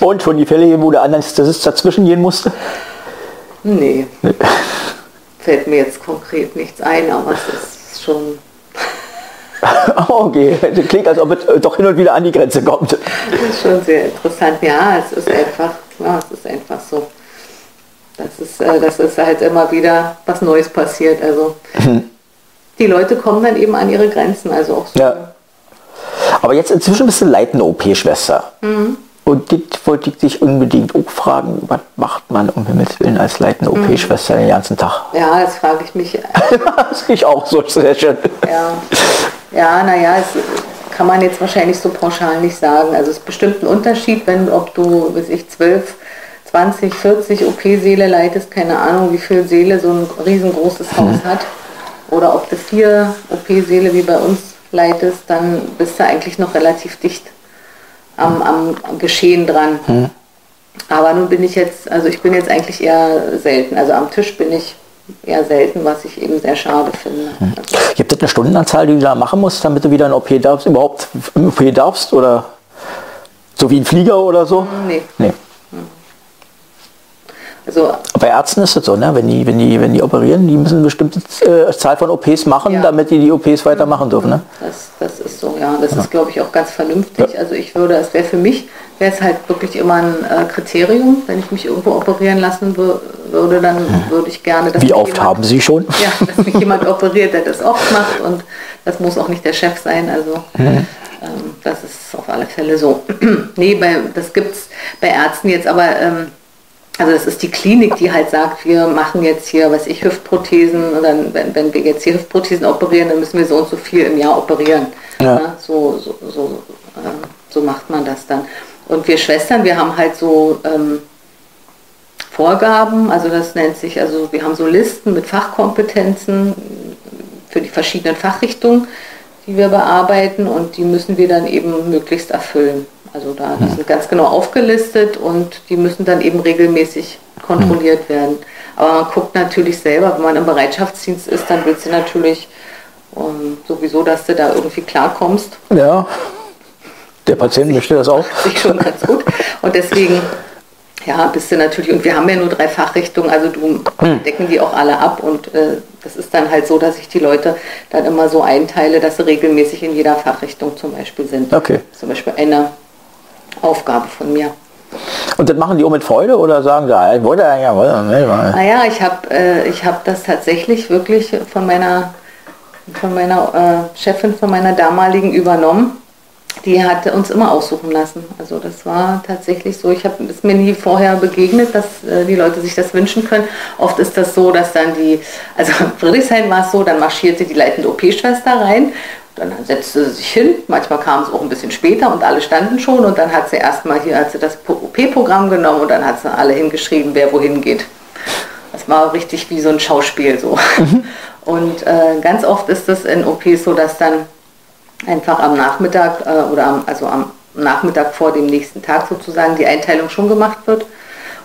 Und schon die Fälle, wo der das dazwischen gehen musste? Nee. nee. Fällt mir jetzt konkret nichts ein, aber es ist schon. okay, das klingt, als ob es doch hin und wieder an die Grenze kommt. Das ist schon sehr interessant. Ja, es ist einfach, ja, es ist einfach so. Das ist, äh, das ist halt immer wieder was Neues passiert. Also mhm. die Leute kommen dann eben an ihre Grenzen. Also auch so ja. Aber jetzt inzwischen bist du leitende OP-Schwester. Mhm. Und das wollte ich dich unbedingt auch fragen, was macht man um Himmels Willen als leitende mhm. OP-Schwester den ganzen Tag? Ja, das frage ich mich. das ich auch so sehr schön. Ja, ja naja, es kann man jetzt wahrscheinlich so pauschal nicht sagen. Also es ist bestimmt ein Unterschied, wenn ob du, weiß ich, zwölf 20, 40 OP-Seele leitest, keine Ahnung, wie viel Seele so ein riesengroßes Haus mhm. hat. Oder ob du vier OP-Seele wie bei uns leitest, dann bist du eigentlich noch relativ dicht am, am Geschehen dran. Mhm. Aber nun bin ich jetzt, also ich bin jetzt eigentlich eher selten. Also am Tisch bin ich eher selten, was ich eben sehr schade finde. Mhm. Gibt es eine Stundenanzahl, die du da machen musst, damit du wieder ein OP darfst, überhaupt im OP darfst? Oder so wie ein Flieger oder so? Nee. nee. Also, Bei Ärzten ist es so, ne? wenn, die, wenn, die, wenn die operieren, die müssen eine bestimmte äh, Zahl von OPs machen, ja. damit die die OPs weitermachen dürfen. Ne? Das, das ist so, ja. Das ja. ist, glaube ich, auch ganz vernünftig. Ja. Also ich würde, es wäre für mich, wäre es halt wirklich immer ein äh, Kriterium, wenn ich mich irgendwo operieren lassen würde, dann mhm. würde ich gerne... Wie oft jemand, haben Sie schon? Ja, dass mich jemand operiert, der das oft macht und das muss auch nicht der Chef sein. Also mhm. ähm, das ist auf alle Fälle so. nee, bei, das gibt es bei Ärzten jetzt, aber... Ähm, also das ist die Klinik, die halt sagt, wir machen jetzt hier, was ich, Hüftprothesen und dann, wenn, wenn wir jetzt hier Hüftprothesen operieren, dann müssen wir so und so viel im Jahr operieren. Ja. Ja, so, so, so, ähm, so, macht man das dann. Und wir Schwestern, wir haben halt so ähm, Vorgaben, also das nennt sich, also wir haben so Listen mit Fachkompetenzen für die verschiedenen Fachrichtungen, die wir bearbeiten und die müssen wir dann eben möglichst erfüllen. Also da, die sind ganz genau aufgelistet und die müssen dann eben regelmäßig kontrolliert werden. Aber man guckt natürlich selber, wenn man im Bereitschaftsdienst ist, dann willst du natürlich um, ähm, sowieso, dass du da irgendwie klarkommst. Ja, der Patient möchte das auch. Sich schon ganz gut. Und deswegen ja, bist du natürlich, und wir haben ja nur drei Fachrichtungen, also du hm. decken die auch alle ab und äh, das ist dann halt so, dass ich die Leute dann immer so einteile, dass sie regelmäßig in jeder Fachrichtung zum Beispiel sind. Okay. Zum Beispiel eine Aufgabe von mir. Und das machen die auch mit Freude oder sagen sie, ich wollte ja, wollte, ne, Naja, ich habe äh, hab das tatsächlich wirklich von meiner, von meiner äh, Chefin, von meiner damaligen übernommen die hat uns immer aussuchen lassen. Also das war tatsächlich so. Ich habe es mir nie vorher begegnet, dass äh, die Leute sich das wünschen können. Oft ist das so, dass dann die, also in Friedrichshain war es so, dann marschierte die leitende OP-Schwester rein, dann setzte sie sich hin. Manchmal kam es auch ein bisschen später und alle standen schon und dann hat sie erstmal hier, hat sie das OP-Programm genommen und dann hat sie alle hingeschrieben, wer wohin geht. Das war richtig wie so ein Schauspiel so. Mhm. Und äh, ganz oft ist es in OPs so, dass dann einfach am Nachmittag äh, oder am, also am Nachmittag vor dem nächsten Tag sozusagen die Einteilung schon gemacht wird.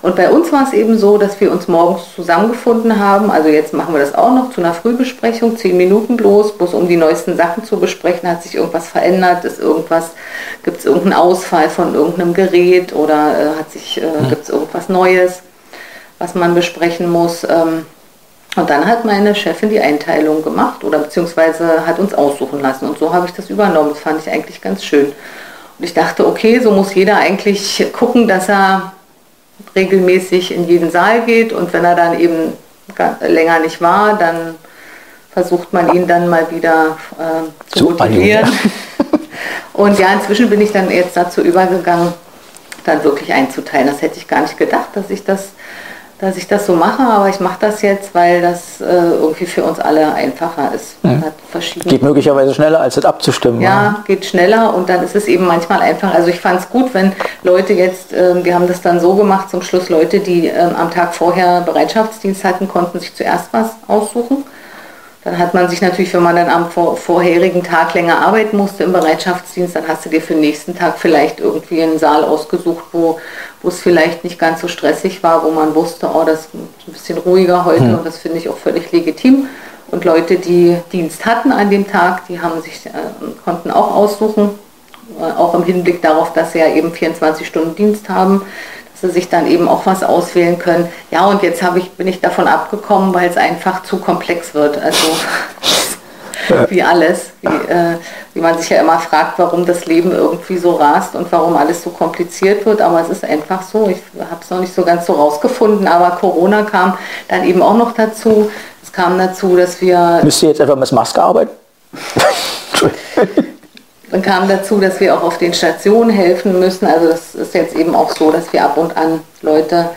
Und bei uns war es eben so, dass wir uns morgens zusammengefunden haben. Also jetzt machen wir das auch noch zu einer Frühbesprechung, zehn Minuten bloß, bloß um die neuesten Sachen zu besprechen. Hat sich irgendwas verändert? Ist irgendwas, gibt es irgendeinen Ausfall von irgendeinem Gerät oder äh, hat sich, äh, mhm. gibt es irgendwas Neues, was man besprechen muss? Ähm, und dann hat meine Chefin die Einteilung gemacht oder beziehungsweise hat uns aussuchen lassen. Und so habe ich das übernommen. Das fand ich eigentlich ganz schön. Und ich dachte, okay, so muss jeder eigentlich gucken, dass er regelmäßig in jeden Saal geht. Und wenn er dann eben länger nicht war, dann versucht man ihn dann mal wieder äh, zu Super, motivieren. Und ja, inzwischen bin ich dann jetzt dazu übergegangen, dann wirklich einzuteilen. Das hätte ich gar nicht gedacht, dass ich das dass ich das so mache, aber ich mache das jetzt, weil das äh, irgendwie für uns alle einfacher ist. Mhm. geht möglicherweise schneller, als es abzustimmen. Ja, ja, geht schneller und dann ist es eben manchmal einfach. Also ich fand es gut, wenn Leute jetzt, äh, wir haben das dann so gemacht, zum Schluss Leute, die äh, am Tag vorher Bereitschaftsdienst hatten, konnten sich zuerst was aussuchen. Dann hat man sich natürlich, wenn man dann am vor, vorherigen Tag länger arbeiten musste im Bereitschaftsdienst, dann hast du dir für den nächsten Tag vielleicht irgendwie einen Saal ausgesucht, wo, wo es vielleicht nicht ganz so stressig war, wo man wusste, oh, das ist ein bisschen ruhiger heute hm. und das finde ich auch völlig legitim. Und Leute, die Dienst hatten an dem Tag, die haben sich, äh, konnten auch aussuchen, äh, auch im Hinblick darauf, dass sie ja eben 24 Stunden Dienst haben sie sich dann eben auch was auswählen können. Ja, und jetzt ich, bin ich davon abgekommen, weil es einfach zu komplex wird. Also wie alles, wie, äh, wie man sich ja immer fragt, warum das Leben irgendwie so rast und warum alles so kompliziert wird. Aber es ist einfach so. Ich habe es noch nicht so ganz so rausgefunden, aber Corona kam dann eben auch noch dazu. Es kam dazu, dass wir... Müsst ihr jetzt einfach mit Maske arbeiten? Dann kam dazu, dass wir auch auf den Stationen helfen müssen. Also das ist jetzt eben auch so, dass wir ab und an Leute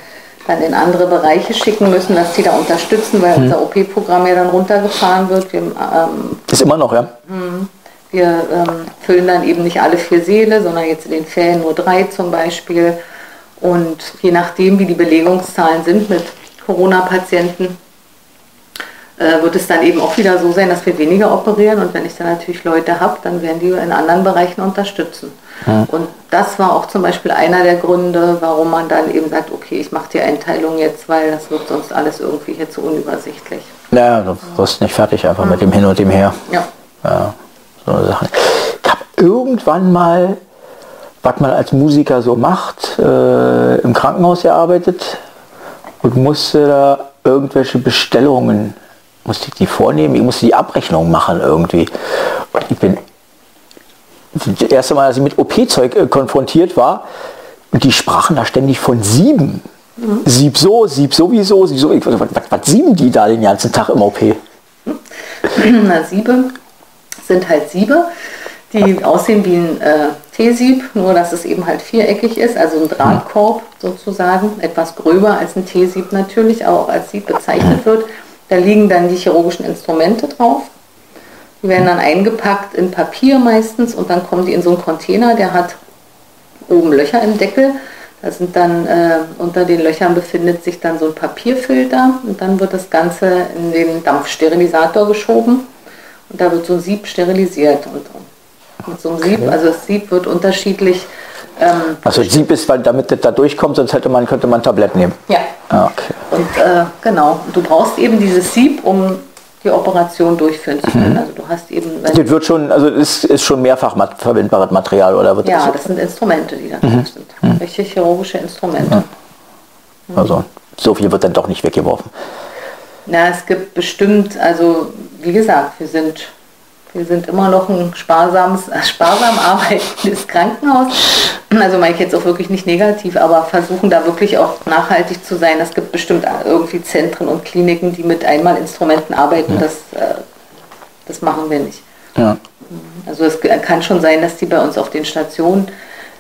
dann in andere Bereiche schicken müssen, dass die da unterstützen, weil hm. unser OP-Programm ja dann runtergefahren wird. Wir, ähm, ist immer noch, ja. Hm, wir ähm, füllen dann eben nicht alle vier Seele, sondern jetzt in den Ferien nur drei zum Beispiel. Und je nachdem, wie die Belegungszahlen sind mit Corona-Patienten, äh, wird es dann eben auch wieder so sein, dass wir weniger operieren und wenn ich dann natürlich Leute habe, dann werden die in anderen Bereichen unterstützen. Ja. Und das war auch zum Beispiel einer der Gründe, warum man dann eben sagt, okay, ich mache die Einteilung jetzt, weil das wird sonst alles irgendwie hier zu unübersichtlich. Ja, du wirst nicht fertig einfach mhm. mit dem Hin und dem Her. Ja. ja so eine Sache. Ich habe irgendwann mal, was man als Musiker so macht, äh, im Krankenhaus gearbeitet und musste da irgendwelche Bestellungen musste ich die vornehmen, ich musste die Abrechnung machen irgendwie. Und ich bin das erste Mal, als ich mit OP-Zeug äh, konfrontiert war, und die sprachen da ständig von sieben. Mhm. Sieb so, sieb sowieso, sieb so. Was, was, was sieben die da den ganzen Tag im OP? Na, Siebe sind halt Siebe, die aussehen wie ein äh, T-Sieb, nur dass es eben halt viereckig ist, also ein Drahtkorb sozusagen, etwas gröber als ein T-Sieb natürlich, auch als Sieb bezeichnet wird. Da liegen dann die chirurgischen Instrumente drauf. Die werden dann eingepackt in Papier meistens und dann kommen die in so einen Container, der hat oben Löcher im Deckel. Da sind dann äh, unter den Löchern befindet sich dann so ein Papierfilter und dann wird das Ganze in den Dampfsterilisator geschoben und da wird so ein Sieb sterilisiert. Und mit so einem. Sieb, also das Sieb wird unterschiedlich ähm, also Sieb ist, weil damit das da durchkommt, sonst hätte man, könnte man ein Tablett nehmen. Ja. Ah, okay. Und äh, genau, du brauchst eben dieses Sieb, um die Operation durchführen zu können. Mhm. Also du hast eben. das wird schon, also ist, ist schon mehrfach verwendbares Material oder wird Ja, das, das sind Instrumente, die da mhm. sind. Mhm. Richtig chirurgische Instrumente. Also so viel wird dann doch nicht weggeworfen. Na, es gibt bestimmt, also wie gesagt, wir sind, wir sind immer noch ein sparsames, sparsam arbeitendes Krankenhaus. Also meine ich jetzt auch wirklich nicht negativ, aber versuchen da wirklich auch nachhaltig zu sein. Es gibt bestimmt irgendwie Zentren und Kliniken, die mit Einmalinstrumenten arbeiten. Ja. Das, äh, das machen wir nicht. Ja. Also es kann schon sein, dass die bei uns auf den Stationen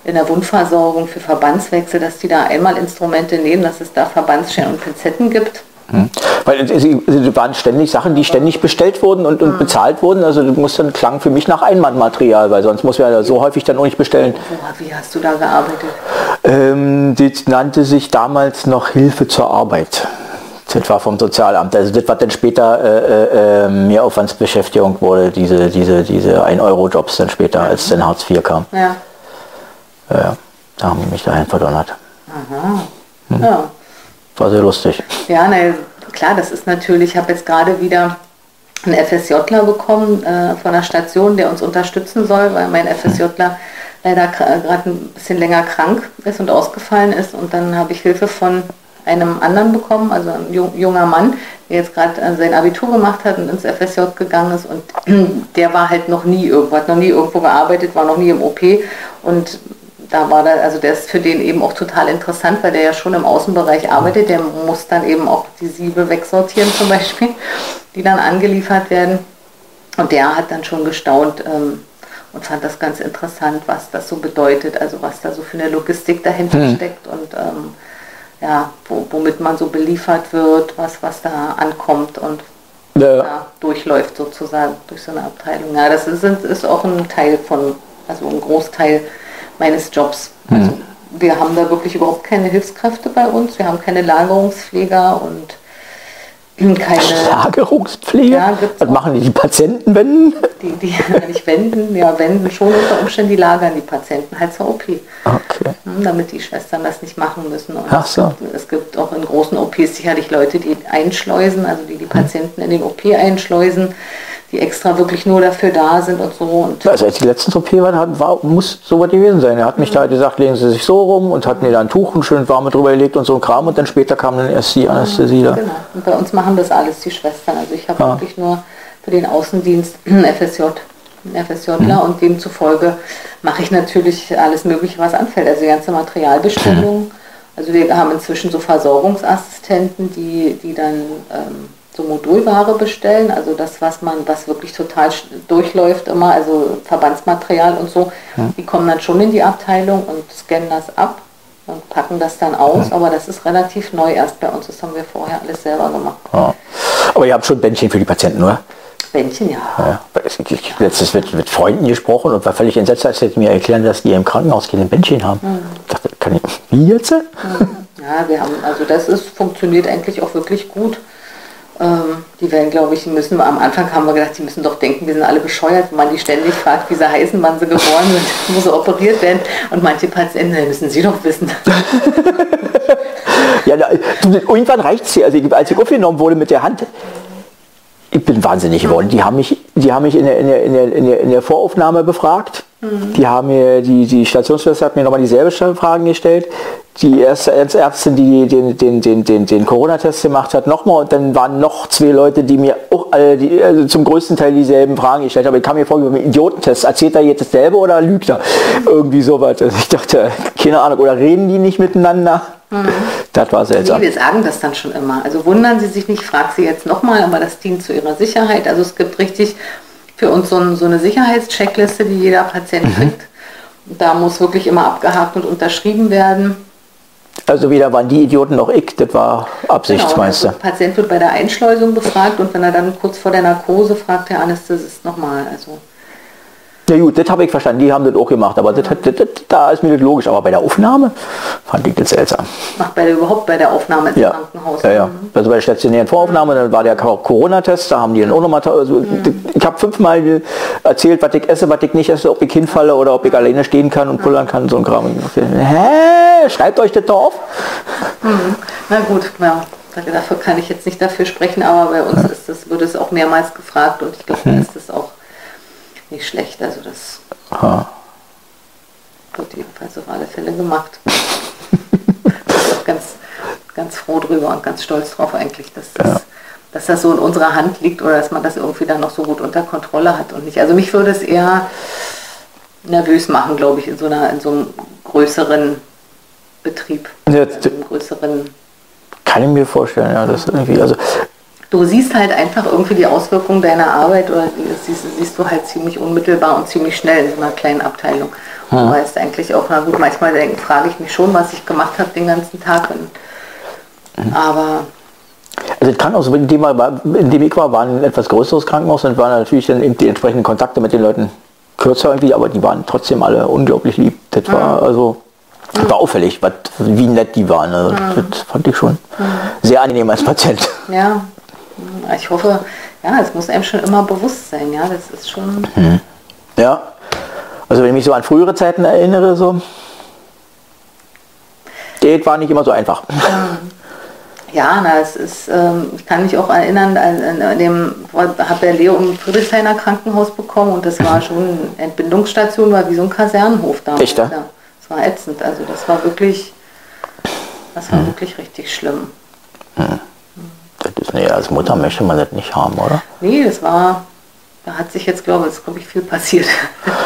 in der Wundversorgung für Verbandswechsel, dass die da Einmalinstrumente nehmen, dass es da Verbandsscheren und Pinzetten gibt. Hm. Weil es waren ständig Sachen, die ständig bestellt wurden und, und hm. bezahlt wurden. Also das muss dann klang für mich nach Einmannmaterial, weil sonst muss man ja so häufig dann auch nicht bestellen. Wie hast du da gearbeitet? Ähm, das nannte sich damals noch Hilfe zur Arbeit. Das war vom Sozialamt. Also das, was dann später äh, äh, Mehraufwandsbeschäftigung wurde, diese, diese, diese 1-Euro-Jobs dann später, mhm. als dann Hartz IV kam. Ja. Ja, da haben die mich dahin verdonnert. Aha. Hm. Ja. War sehr lustig. Ja, ne, klar, das ist natürlich, ich habe jetzt gerade wieder einen FSJler bekommen äh, von der Station, der uns unterstützen soll, weil mein FSJler leider gerade ein bisschen länger krank ist und ausgefallen ist. Und dann habe ich Hilfe von einem anderen bekommen, also ein junger Mann, der jetzt gerade äh, sein Abitur gemacht hat und ins FSJ gegangen ist. Und der war halt noch nie irgendwo, hat noch nie irgendwo gearbeitet, war noch nie im OP. Und da war da, also der ist für den eben auch total interessant, weil der ja schon im Außenbereich arbeitet. Der muss dann eben auch die Siebe wegsortieren zum Beispiel, die dann angeliefert werden. Und der hat dann schon gestaunt ähm, und fand das ganz interessant, was das so bedeutet, also was da so für eine Logistik dahinter hm. steckt und ähm, ja, wo, womit man so beliefert wird, was, was da ankommt und ja. Ja, durchläuft sozusagen durch so eine Abteilung. Ja, das ist, ist auch ein Teil von, also ein Großteil meines Jobs. Also mhm. wir haben da wirklich überhaupt keine Hilfskräfte bei uns, wir haben keine Lagerungspfleger und keine Lagerungspflege? Ja, Was machen die, die Patienten wenden? Die, die nicht wenden, ja, wenden schon unter Umständen, die lagern die Patienten halt zur OP. Okay. Damit die Schwestern das nicht machen müssen. Und Ach so. es, gibt, es gibt auch in großen OPs sicherlich Leute, die einschleusen, also die die Patienten in den OP einschleusen die extra wirklich nur dafür da sind und so. Und also als die letzten OP waren, war, muss so was gewesen sein. Er hat mich mhm. da gesagt, legen Sie sich so rum und hat mir da ein Tuch und schön warme drüber gelegt und so ein Kram und dann später kam dann erst die Anästhesie da. Genau. Und bei uns machen das alles die Schwestern. Also ich habe ah. wirklich nur für den Außendienst FSJ. FSJler mhm. und demzufolge mache ich natürlich alles Mögliche, was anfällt. Also die ganze Materialbestellung. Mhm. Also wir haben inzwischen so Versorgungsassistenten, die, die dann ähm, so Modulware bestellen, also das, was man, was wirklich total durchläuft immer, also Verbandsmaterial und so, ja. die kommen dann schon in die Abteilung und scannen das ab und packen das dann aus, ja. aber das ist relativ neu erst bei uns, das haben wir vorher alles selber gemacht. Ja. Aber ihr habt schon Bändchen für die Patienten, oder? Bändchen, ja. ja. Letztes wird mit Freunden gesprochen und war völlig entsetzt, als sie mir erklären, dass die im Krankenhaus keine Bändchen haben. Mhm. Ich dachte, kann ich, wie jetzt? Mhm. Ja, wir haben, also das ist, funktioniert eigentlich auch wirklich gut. Ähm, die werden, glaube ich, müssen, am Anfang haben wir gedacht, die müssen doch denken, wir sind alle bescheuert, wenn man die ständig fragt, wie sie heißen, wann sie geboren sind, wo sie operiert werden. Und manche Patienten müssen sie doch wissen. ja, irgendwann reicht es hier. Also als ich aufgenommen wurde mit der Hand, ich bin wahnsinnig geworden. Die haben mich, die haben mich in der, in der, in der, in der Voraufnahme befragt. Mhm. Die haben mir, die, die Stationsschwester hat mir nochmal dieselbe Fragen gestellt. Die erste Ärztin, die den, den, den, den, den Corona-Test gemacht hat, nochmal und dann waren noch zwei Leute, die mir auch äh, die, also zum größten Teil dieselben Fragen gestellt haben. Ich kam mir vor wie beim Idiotentest. Erzählt er jetzt dasselbe oder lügt er? Irgendwie sowas. Also ich dachte, keine Ahnung, oder reden die nicht miteinander? Mhm. Das war seltsam. Nee, wir sagen das dann schon immer. Also wundern Sie sich nicht, frag Sie jetzt nochmal, aber das dient zu Ihrer Sicherheit. Also es gibt richtig für uns so, ein, so eine Sicherheitscheckliste, die jeder Patient mhm. kriegt. Da muss wirklich immer abgehakt und unterschrieben werden. Also weder waren die Idioten noch ich, das war Absichtsmeister. Genau, also der Patient wird bei der Einschleusung befragt und wenn er dann kurz vor der Narkose fragt der Anästhesist nochmal. Also ja gut, das habe ich verstanden, die haben das auch gemacht, aber das, das, das, da ist mir das logisch. Aber bei der Aufnahme fand ich das seltsam. Macht bei der überhaupt bei der Aufnahme ins ja. Krankenhaus? Ja, ja. Mhm. Also bei der stationären Voraufnahme, dann war der Corona-Test, da haben die dann auch nochmal, also mhm. ich habe fünfmal erzählt, was ich esse, was ich nicht esse, ob ich hinfalle oder ob ich alleine stehen kann und pullern kann, so ein Kram. Hä? Schreibt euch das doch auf. Mhm. Na gut, ja. Dafür kann ich jetzt nicht dafür sprechen, aber bei uns ist das, wird es auch mehrmals gefragt und ich glaube, da ist das auch nicht schlecht. Also das Aha. wird jedenfalls auf alle Fälle gemacht. ist auch ganz, ganz froh drüber und ganz stolz drauf eigentlich, dass das, ja. dass das so in unserer Hand liegt oder dass man das irgendwie dann noch so gut unter Kontrolle hat und nicht. Also mich würde es eher nervös machen, glaube ich, in so, einer, in so einem größeren Betrieb. Einem größeren kann ich mir vorstellen, ja, das irgendwie, also du siehst halt einfach irgendwie die Auswirkungen deiner Arbeit oder siehst, siehst du halt ziemlich unmittelbar und ziemlich schnell in so einer kleinen Abteilung. Hm. Du weißt eigentlich auch, na gut, manchmal denk, frage ich mich schon, was ich gemacht habe den ganzen Tag. Und, hm. Aber also das Krankenhaus, in dem, in dem ich war, war ein etwas größeres Krankenhaus und waren natürlich dann eben die entsprechenden Kontakte mit den Leuten kürzer irgendwie, aber die waren trotzdem alle unglaublich lieb. Das war also das war auffällig, was, wie nett die waren. Also, Das fand ich schon sehr angenehm als Patient. Ja, ich hoffe, ja, es muss einem schon immer bewusst sein, ja, das ist schon. Mhm. Ja, also wenn ich mich so an frühere Zeiten erinnere, so, das war nicht immer so einfach. Ja, na, es ist, ähm, ich kann mich auch erinnern, an, an dem habe der Leo im Friedrichshainer Krankenhaus bekommen und das war mhm. schon Entbindungsstation, war wie so ein Kasernenhof da. Echt, ja? Das war ätzend, also das war wirklich, das war mhm. wirklich richtig schlimm. Mhm. Das ist, nee, als Mutter möchte man das nicht haben, oder? Nee, das war, da hat sich jetzt, glaube ich, glaube ich, viel passiert.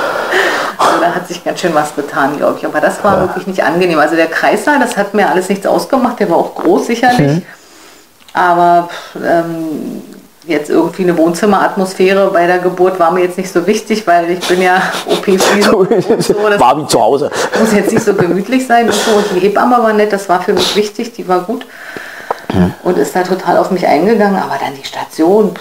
also da hat sich ganz schön was getan, glaube ich. Aber das war ja. wirklich nicht angenehm. Also der Kreislauf, das hat mir alles nichts ausgemacht. Der war auch groß sicherlich. Mhm. Aber ähm, jetzt irgendwie eine Wohnzimmeratmosphäre bei der Geburt war mir jetzt nicht so wichtig, weil ich bin ja OP-Frieden. so, war wie zu Hause. Muss jetzt nicht so gemütlich sein und so. Die Hebamme war nett, das war für mich wichtig, die war gut mhm. und ist da total auf mich eingegangen. Aber dann die Station,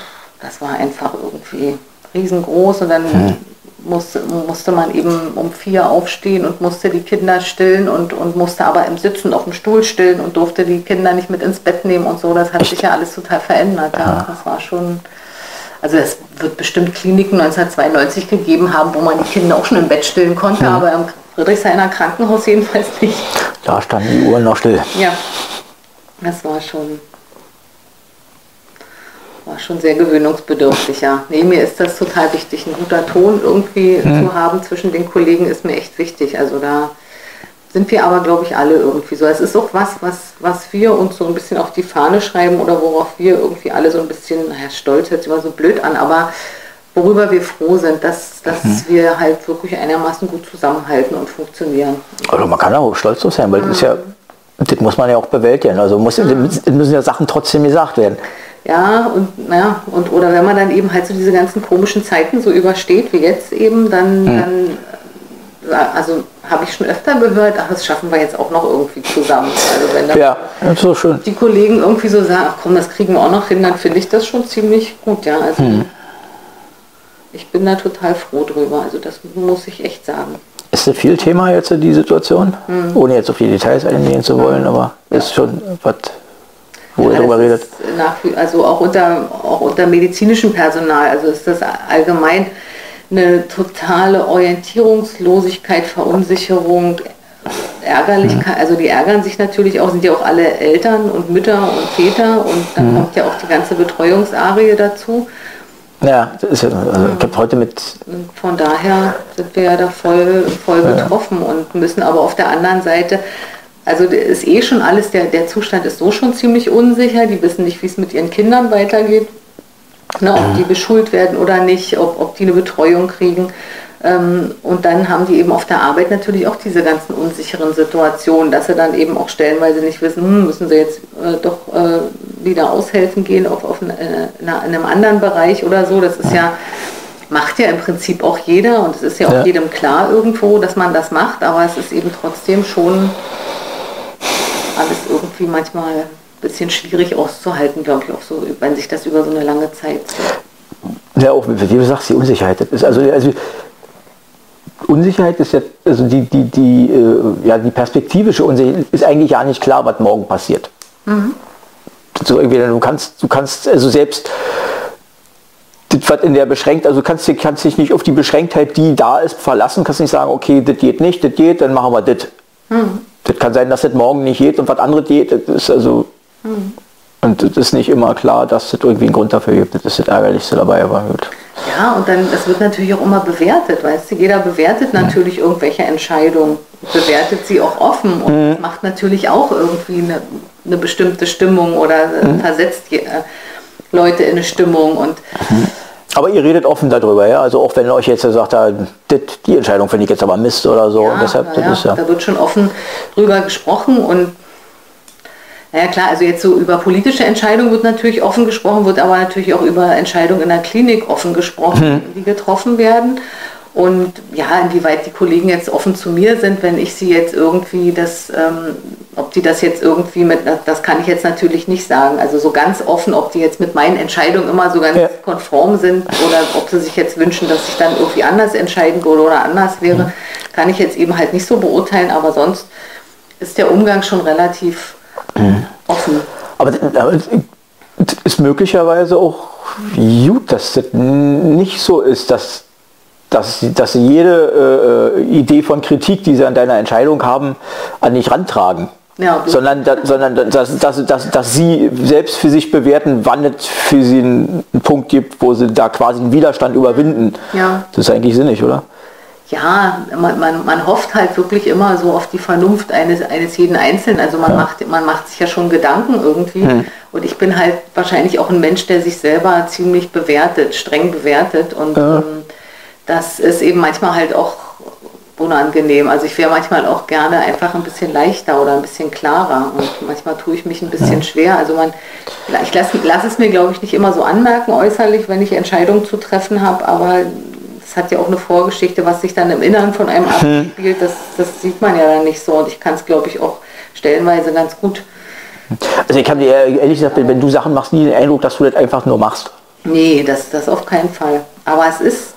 das war einfach irgendwie riesengroß und dann mhm. musste, musste man eben um vier aufstehen und musste die Kinder stillen und, und musste aber im Sitzen auf dem Stuhl stillen und durfte die Kinder nicht mit ins Bett nehmen und so. Das hat sich ja alles total verändert. Ja. Das war schon. Also es wird bestimmt Kliniken 1992 gegeben haben, wo man die Kinder auch schon im Bett stillen konnte, mhm. aber im Friedrichshainer Krankenhaus jedenfalls nicht. Da standen die Uhren noch still. Ja, das war schon, war schon sehr gewöhnungsbedürftig, ja. Nee, mir ist das total wichtig. Ein guter Ton irgendwie mhm. zu haben zwischen den Kollegen ist mir echt wichtig. Also da sind wir aber, glaube ich, alle irgendwie so. Es ist auch was, was, was wir uns so ein bisschen auf die Fahne schreiben oder worauf wir irgendwie alle so ein bisschen, naja, stolz hört sich immer so blöd an, aber worüber wir froh sind, dass, dass mhm. wir halt wirklich einigermaßen gut zusammenhalten und funktionieren. Also man kann auch stolz drauf sein, weil mhm. das ist ja das muss man ja auch bewältigen. Also muss, mhm. müssen ja Sachen trotzdem gesagt werden. Ja, und naja, und oder wenn man dann eben halt so diese ganzen komischen Zeiten so übersteht wie jetzt eben, dann, mhm. dann also habe ich schon öfter gehört, ach, das schaffen wir jetzt auch noch irgendwie zusammen. Also wenn dann ja, so schön. die Kollegen irgendwie so sagen, ach komm, das kriegen wir auch noch hin, dann finde ich das schon ziemlich gut, ja. Also mhm. ich bin da total froh drüber. Also das muss ich echt sagen. Ist viel Thema jetzt die Situation, mhm. ohne jetzt auf die Details eingehen zu wollen, aber ja. ist schon was, wo ja, ihr darüber redet. Nach, also auch unter, auch unter medizinischem Personal, also ist das allgemein eine totale Orientierungslosigkeit, Verunsicherung, Ärgerlichkeit, mhm. also die ärgern sich natürlich auch, sind ja auch alle Eltern und Mütter und Väter und dann mhm. kommt ja auch die ganze Betreuungsarie dazu. Ja, also ich habe heute mit. Von daher sind wir ja da voll, voll betroffen ja. und müssen aber auf der anderen Seite, also ist eh schon alles, der, der Zustand ist so schon ziemlich unsicher, die wissen nicht, wie es mit ihren Kindern weitergeht, ne, ob die beschult werden oder nicht, ob, ob die eine Betreuung kriegen. Ähm, und dann haben die eben auf der Arbeit natürlich auch diese ganzen unsicheren Situationen, dass sie dann eben auch stellenweise nicht wissen, hm, müssen sie jetzt äh, doch äh, wieder aushelfen gehen auf, auf äh, in einem anderen Bereich oder so. Das ist ja, macht ja im Prinzip auch jeder und es ist ja auch ja. jedem klar irgendwo, dass man das macht, aber es ist eben trotzdem schon alles irgendwie manchmal ein bisschen schwierig auszuhalten, glaube ich, auch so, wenn sich das über so eine lange Zeit. Ja, auch wie du sagst, die Unsicherheit. Das ist also, also Unsicherheit ist jetzt, also die, die, die, äh, ja, die perspektivische Unsicherheit ist eigentlich ja nicht klar, was morgen passiert. Mhm. So irgendwie, du kannst, du kannst also selbst was in der beschränkt, also kannst du kannst dich nicht auf die Beschränktheit, die da ist, verlassen, kannst nicht sagen, okay, das geht nicht, das geht, dann machen wir das. Mhm. Das kann sein, dass das morgen nicht geht und was anderes geht. Das ist also mhm. Und das ist nicht immer klar, dass es irgendwie einen Grund dafür gibt. Das ist das Ärgerlichste dabei, aber gut. Ja, und dann, das wird natürlich auch immer bewertet, weißt du, jeder bewertet natürlich irgendwelche Entscheidungen, bewertet sie auch offen und mhm. macht natürlich auch irgendwie eine, eine bestimmte Stimmung oder mhm. versetzt äh, Leute in eine Stimmung und mhm. Aber ihr redet offen darüber, ja? Also auch wenn euch jetzt sagt, ja, die Entscheidung finde ich jetzt aber Mist oder so. Ja, deshalb, ja, ja. Da wird schon offen drüber gesprochen und naja klar, also jetzt so über politische Entscheidungen wird natürlich offen gesprochen, wird aber natürlich auch über Entscheidungen in der Klinik offen gesprochen, hm. die getroffen werden. Und ja, inwieweit die Kollegen jetzt offen zu mir sind, wenn ich sie jetzt irgendwie das, ähm, ob die das jetzt irgendwie mit, das kann ich jetzt natürlich nicht sagen. Also so ganz offen, ob die jetzt mit meinen Entscheidungen immer so ganz ja. konform sind oder ob sie sich jetzt wünschen, dass ich dann irgendwie anders entscheiden würde oder anders wäre, mhm. kann ich jetzt eben halt nicht so beurteilen. Aber sonst ist der Umgang schon relativ mhm. offen. Aber, aber ist möglicherweise auch gut, dass das nicht so ist, dass dass, dass sie jede äh, Idee von Kritik, die sie an deiner Entscheidung haben, an dich rantragen. Ja, sondern, da, sondern dass, dass, dass, dass sie selbst für sich bewerten, wann es für sie einen, Punkt gibt, wo sie da quasi einen Widerstand überwinden. Ja. Das ist eigentlich sinnig, oder? Ja, man, man, man hofft halt wirklich immer so auf die Vernunft eines, eines jeden Einzelnen. Also man, ja. macht, man macht sich ja schon Gedanken irgendwie. Hm. Und ich bin halt wahrscheinlich auch ein Mensch, der sich selber ziemlich bewertet, streng bewertet. Und ja. ähm, das ist eben manchmal halt auch unangenehm. Also ich wäre manchmal auch gerne einfach ein bisschen leichter oder ein bisschen klarer und manchmal tue ich mich ein bisschen ja. schwer. Also man, ich lasse lass es mir, glaube ich, nicht immer so anmerken äußerlich, wenn ich Entscheidungen zu treffen habe, aber es hat ja auch eine Vorgeschichte, was sich dann im Inneren von einem abspielt, das, das sieht man ja dann nicht so und ich kann es, glaube ich, auch stellenweise ganz gut. Also ich habe dir ehrlich gesagt, wenn du Sachen machst, nie den Eindruck, dass du das einfach nur machst. Nee, das, das auf keinen Fall. Aber es ist,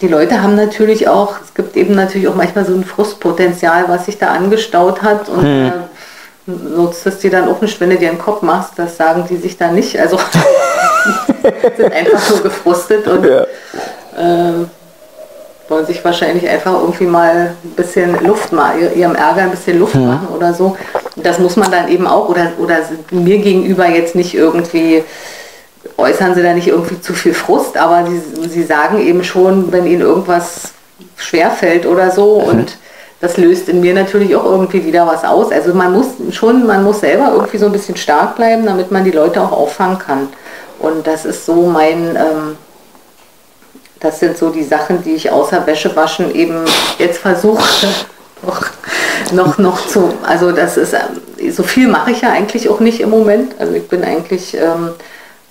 die Leute haben natürlich auch, es gibt eben natürlich auch manchmal so ein Frustpotenzial, was sich da angestaut hat und hm. äh, nutzt es dir dann auch nicht, wenn du dir einen Kopf machst, das sagen die sich dann nicht. Also sind einfach so gefrustet und ja. Äh, wollen sich wahrscheinlich einfach irgendwie mal ein bisschen Luft machen, ihrem Ärger ein bisschen Luft hm. machen oder so. Das muss man dann eben auch, oder, oder mir gegenüber jetzt nicht irgendwie äußern sie da nicht irgendwie zu viel Frust, aber sie, sie sagen eben schon, wenn ihnen irgendwas schwerfällt oder so mhm. und das löst in mir natürlich auch irgendwie wieder was aus. Also man muss schon, man muss selber irgendwie so ein bisschen stark bleiben, damit man die Leute auch auffangen kann. Und das ist so mein, ähm, das sind so die Sachen, die ich außer Wäschewaschen eben jetzt versuche noch, noch, noch zu, also das ist, ähm, so viel mache ich ja eigentlich auch nicht im Moment. Also ich bin eigentlich ähm,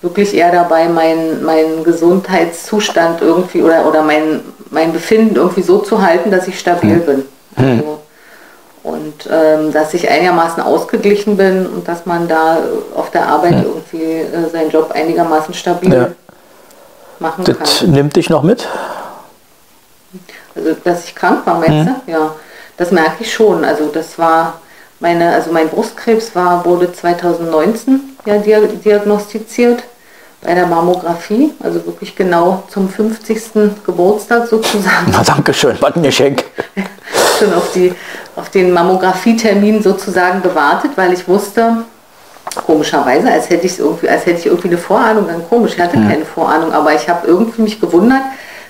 wirklich eher dabei, meinen mein Gesundheitszustand irgendwie oder, oder mein, mein Befinden irgendwie so zu halten, dass ich stabil hm. bin. Hm. Also, und ähm, dass ich einigermaßen ausgeglichen bin und dass man da auf der Arbeit hm. irgendwie äh, seinen Job einigermaßen stabil ja. Machen das kann. Das nimmt dich noch mit? Also, dass ich krank war, meinst hm. du? Ja, das merke ich schon. Also, das war meine, also mein Brustkrebs war, wurde 2019 ja, diagnostiziert bei der Mammographie, also wirklich genau zum 50. Geburtstag sozusagen. Na, danke schön, was ein Geschenk. Schon auf, die, auf den Mammographietermin sozusagen gewartet, weil ich wusste, komischerweise, als hätte, ich irgendwie, als hätte ich irgendwie eine Vorahnung, dann komisch, ich hatte hm. keine Vorahnung, aber ich habe irgendwie mich gewundert,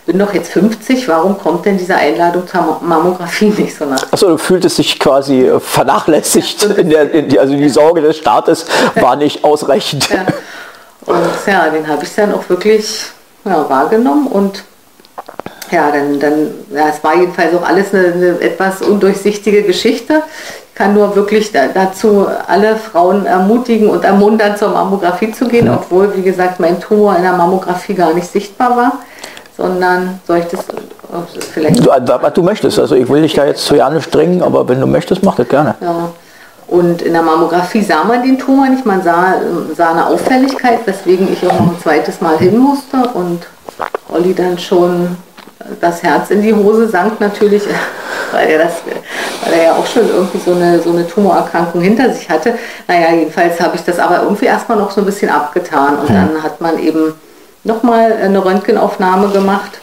bin doch jetzt 50, warum kommt denn diese Einladung zur Mammographie nicht so nach? Achso, du fühltest dich quasi vernachlässigt, in der, in die, also die Sorge des Staates war nicht ausreichend. Ja. Und ja, den habe ich dann auch wirklich ja, wahrgenommen und ja, dann, dann ja, es war jedenfalls auch alles eine, eine etwas undurchsichtige Geschichte. Ich kann nur wirklich da, dazu alle Frauen ermutigen und ermuntern, zur Mammographie zu gehen, obwohl, wie gesagt, mein Tumor in der Mammographie gar nicht sichtbar war, sondern soll ich das vielleicht... Du, was du möchtest, also ich will dich da jetzt zu Jane strengen, aber wenn du möchtest, mach das gerne. Ja. Und in der Mammographie sah man den Tumor nicht, man sah, sah eine Auffälligkeit, weswegen ich auch noch ein zweites Mal hin musste und Olli dann schon das Herz in die Hose sank natürlich, weil er, das, weil er ja auch schon irgendwie so eine, so eine Tumorerkrankung hinter sich hatte. Naja, jedenfalls habe ich das aber irgendwie erstmal noch so ein bisschen abgetan. Und dann hat man eben nochmal eine Röntgenaufnahme gemacht.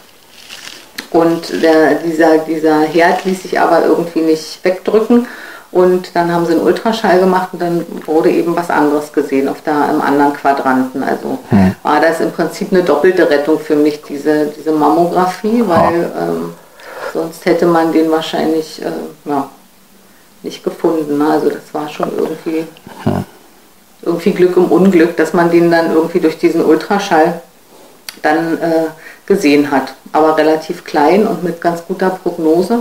Und der, dieser, dieser Herd ließ sich aber irgendwie nicht wegdrücken Und dann haben sie einen Ultraschall gemacht und dann wurde eben was anderes gesehen auf der, im anderen Quadranten. Also hm. war das im Prinzip eine doppelte Rettung für mich, diese, diese Mammographie, weil ähm, sonst hätte man den wahrscheinlich äh, ja, nicht gefunden. Ne? Also das war schon irgendwie, hm. irgendwie Glück im Unglück, dass man den dann irgendwie durch diesen Ultraschall dann äh, gesehen hat. Aber relativ klein und mit ganz guter Prognose.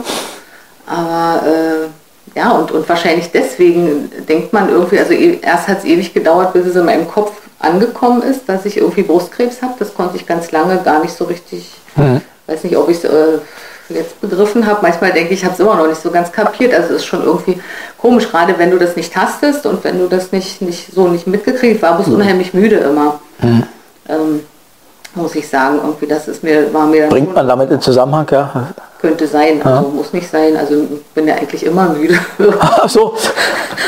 Aber äh, ja, und, und wahrscheinlich deswegen denkt man irgendwie, also e, erst hat es ewig gedauert, bis es in meinem Kopf angekommen ist, dass ich irgendwie Brustkrebs habe. Das konnte ich ganz lange gar nicht so richtig, mhm. weiß nicht, ob ich es äh, jetzt begriffen habe. Manchmal denke ich, ich habe es immer noch nicht so ganz kapiert. Also es ist schon irgendwie komisch, gerade wenn du das nicht tastest und wenn du das nicht, nicht so nicht mitgekriegt war, bist mhm. unheimlich müde immer. Mhm. Ähm, muss ich sagen, irgendwie das ist mir, war mir Bringt man damit in Zusammenhang, ja? Könnte sein, also ja. muss nicht sein. Also bin ja eigentlich immer müde. Ach so.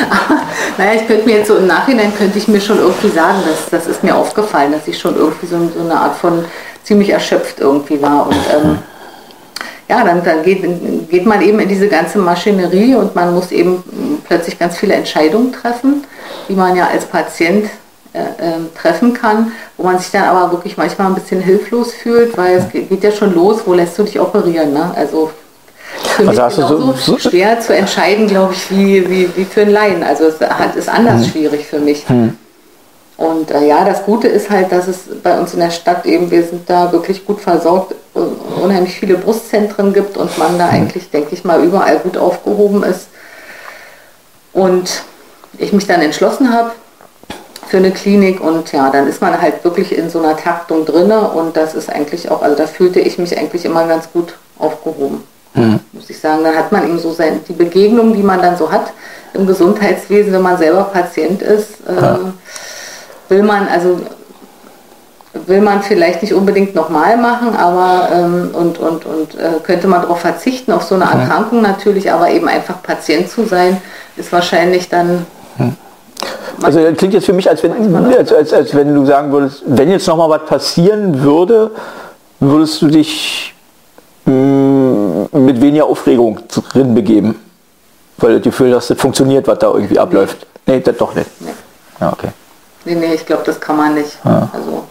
Aber, naja, ich könnte mir jetzt so im Nachhinein könnte ich mir schon irgendwie sagen, dass das ist mir aufgefallen, dass ich schon irgendwie so, so eine Art von ziemlich erschöpft irgendwie war. Und ähm, ja, dann, dann geht, geht man eben in diese ganze Maschinerie und man muss eben plötzlich ganz viele Entscheidungen treffen, die man ja als Patient treffen kann, wo man sich dann aber wirklich manchmal ein bisschen hilflos fühlt, weil es geht ja schon los, wo lässt du dich operieren. Ne? Also für also mich genauso so, so schwer zu entscheiden, glaube ich, wie, wie, wie für einen Laien. Also es hat, ist anders hm. schwierig für mich. Hm. Und äh, ja, das Gute ist halt, dass es bei uns in der Stadt eben, wir sind da wirklich gut versorgt, äh, unheimlich viele Brustzentren gibt und man da hm. eigentlich, denke ich mal, überall gut aufgehoben ist. Und ich mich dann entschlossen habe, für eine Klinik und ja, dann ist man halt wirklich in so einer Taktung drinne und das ist eigentlich auch, also da fühlte ich mich eigentlich immer ganz gut aufgehoben. Mhm. Muss ich sagen, dann hat man eben so sein, die Begegnung, die man dann so hat im Gesundheitswesen, wenn man selber Patient ist, ja. äh, will man also will man vielleicht nicht unbedingt nochmal machen, aber ähm, und, und, und äh, könnte man darauf verzichten, auf so eine Erkrankung natürlich, aber eben einfach Patient zu sein, ist wahrscheinlich dann. Also das klingt jetzt für mich, als wenn, als, als, als wenn du sagen würdest, wenn jetzt noch mal was passieren würde, würdest du dich mh, mm, mit weniger Aufregung drin begeben. Weil du das Gefühl hast, das funktioniert, was da irgendwie abläuft. Nee, das doch nicht. Nee. Ja, okay. Nee, nee, ich glaube, das kann man nicht. Ja. Also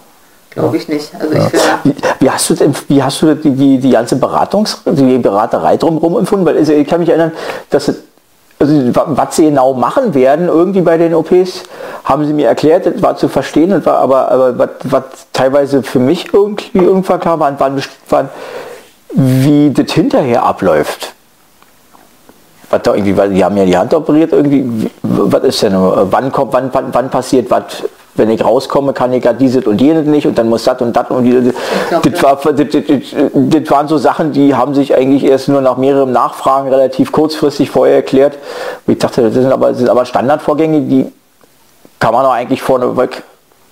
glaube ich nicht. Also ja. ich wie, wie, hast du denn, wie hast du die, die, die ganze Beratungs, die Beraterei drumherum empfunden? Weil also ich kann mich erinnern, dass also was sie genau machen werden, irgendwie bei den OPs, haben sie mir erklärt, das war zu verstehen, das war aber, aber was, teilweise für mich irgendwie irgendwann klar war, war, war, wie das hinterher abläuft. Was da irgendwie, weil die haben ja die Hand operiert, irgendwie, was ist denn, wann kommt, wann, wann, wann passiert was, wenn ich rauskomme, kann ich ja dieses und jenes nicht und dann muss das und das und dieses. Das, war, das, das, das, waren so Sachen, die haben sich eigentlich erst nur nach mehreren Nachfragen relativ kurzfristig vorher erklärt. ich dachte, das sind aber, das sind aber Standardvorgänge, die kann man doch eigentlich vorneweg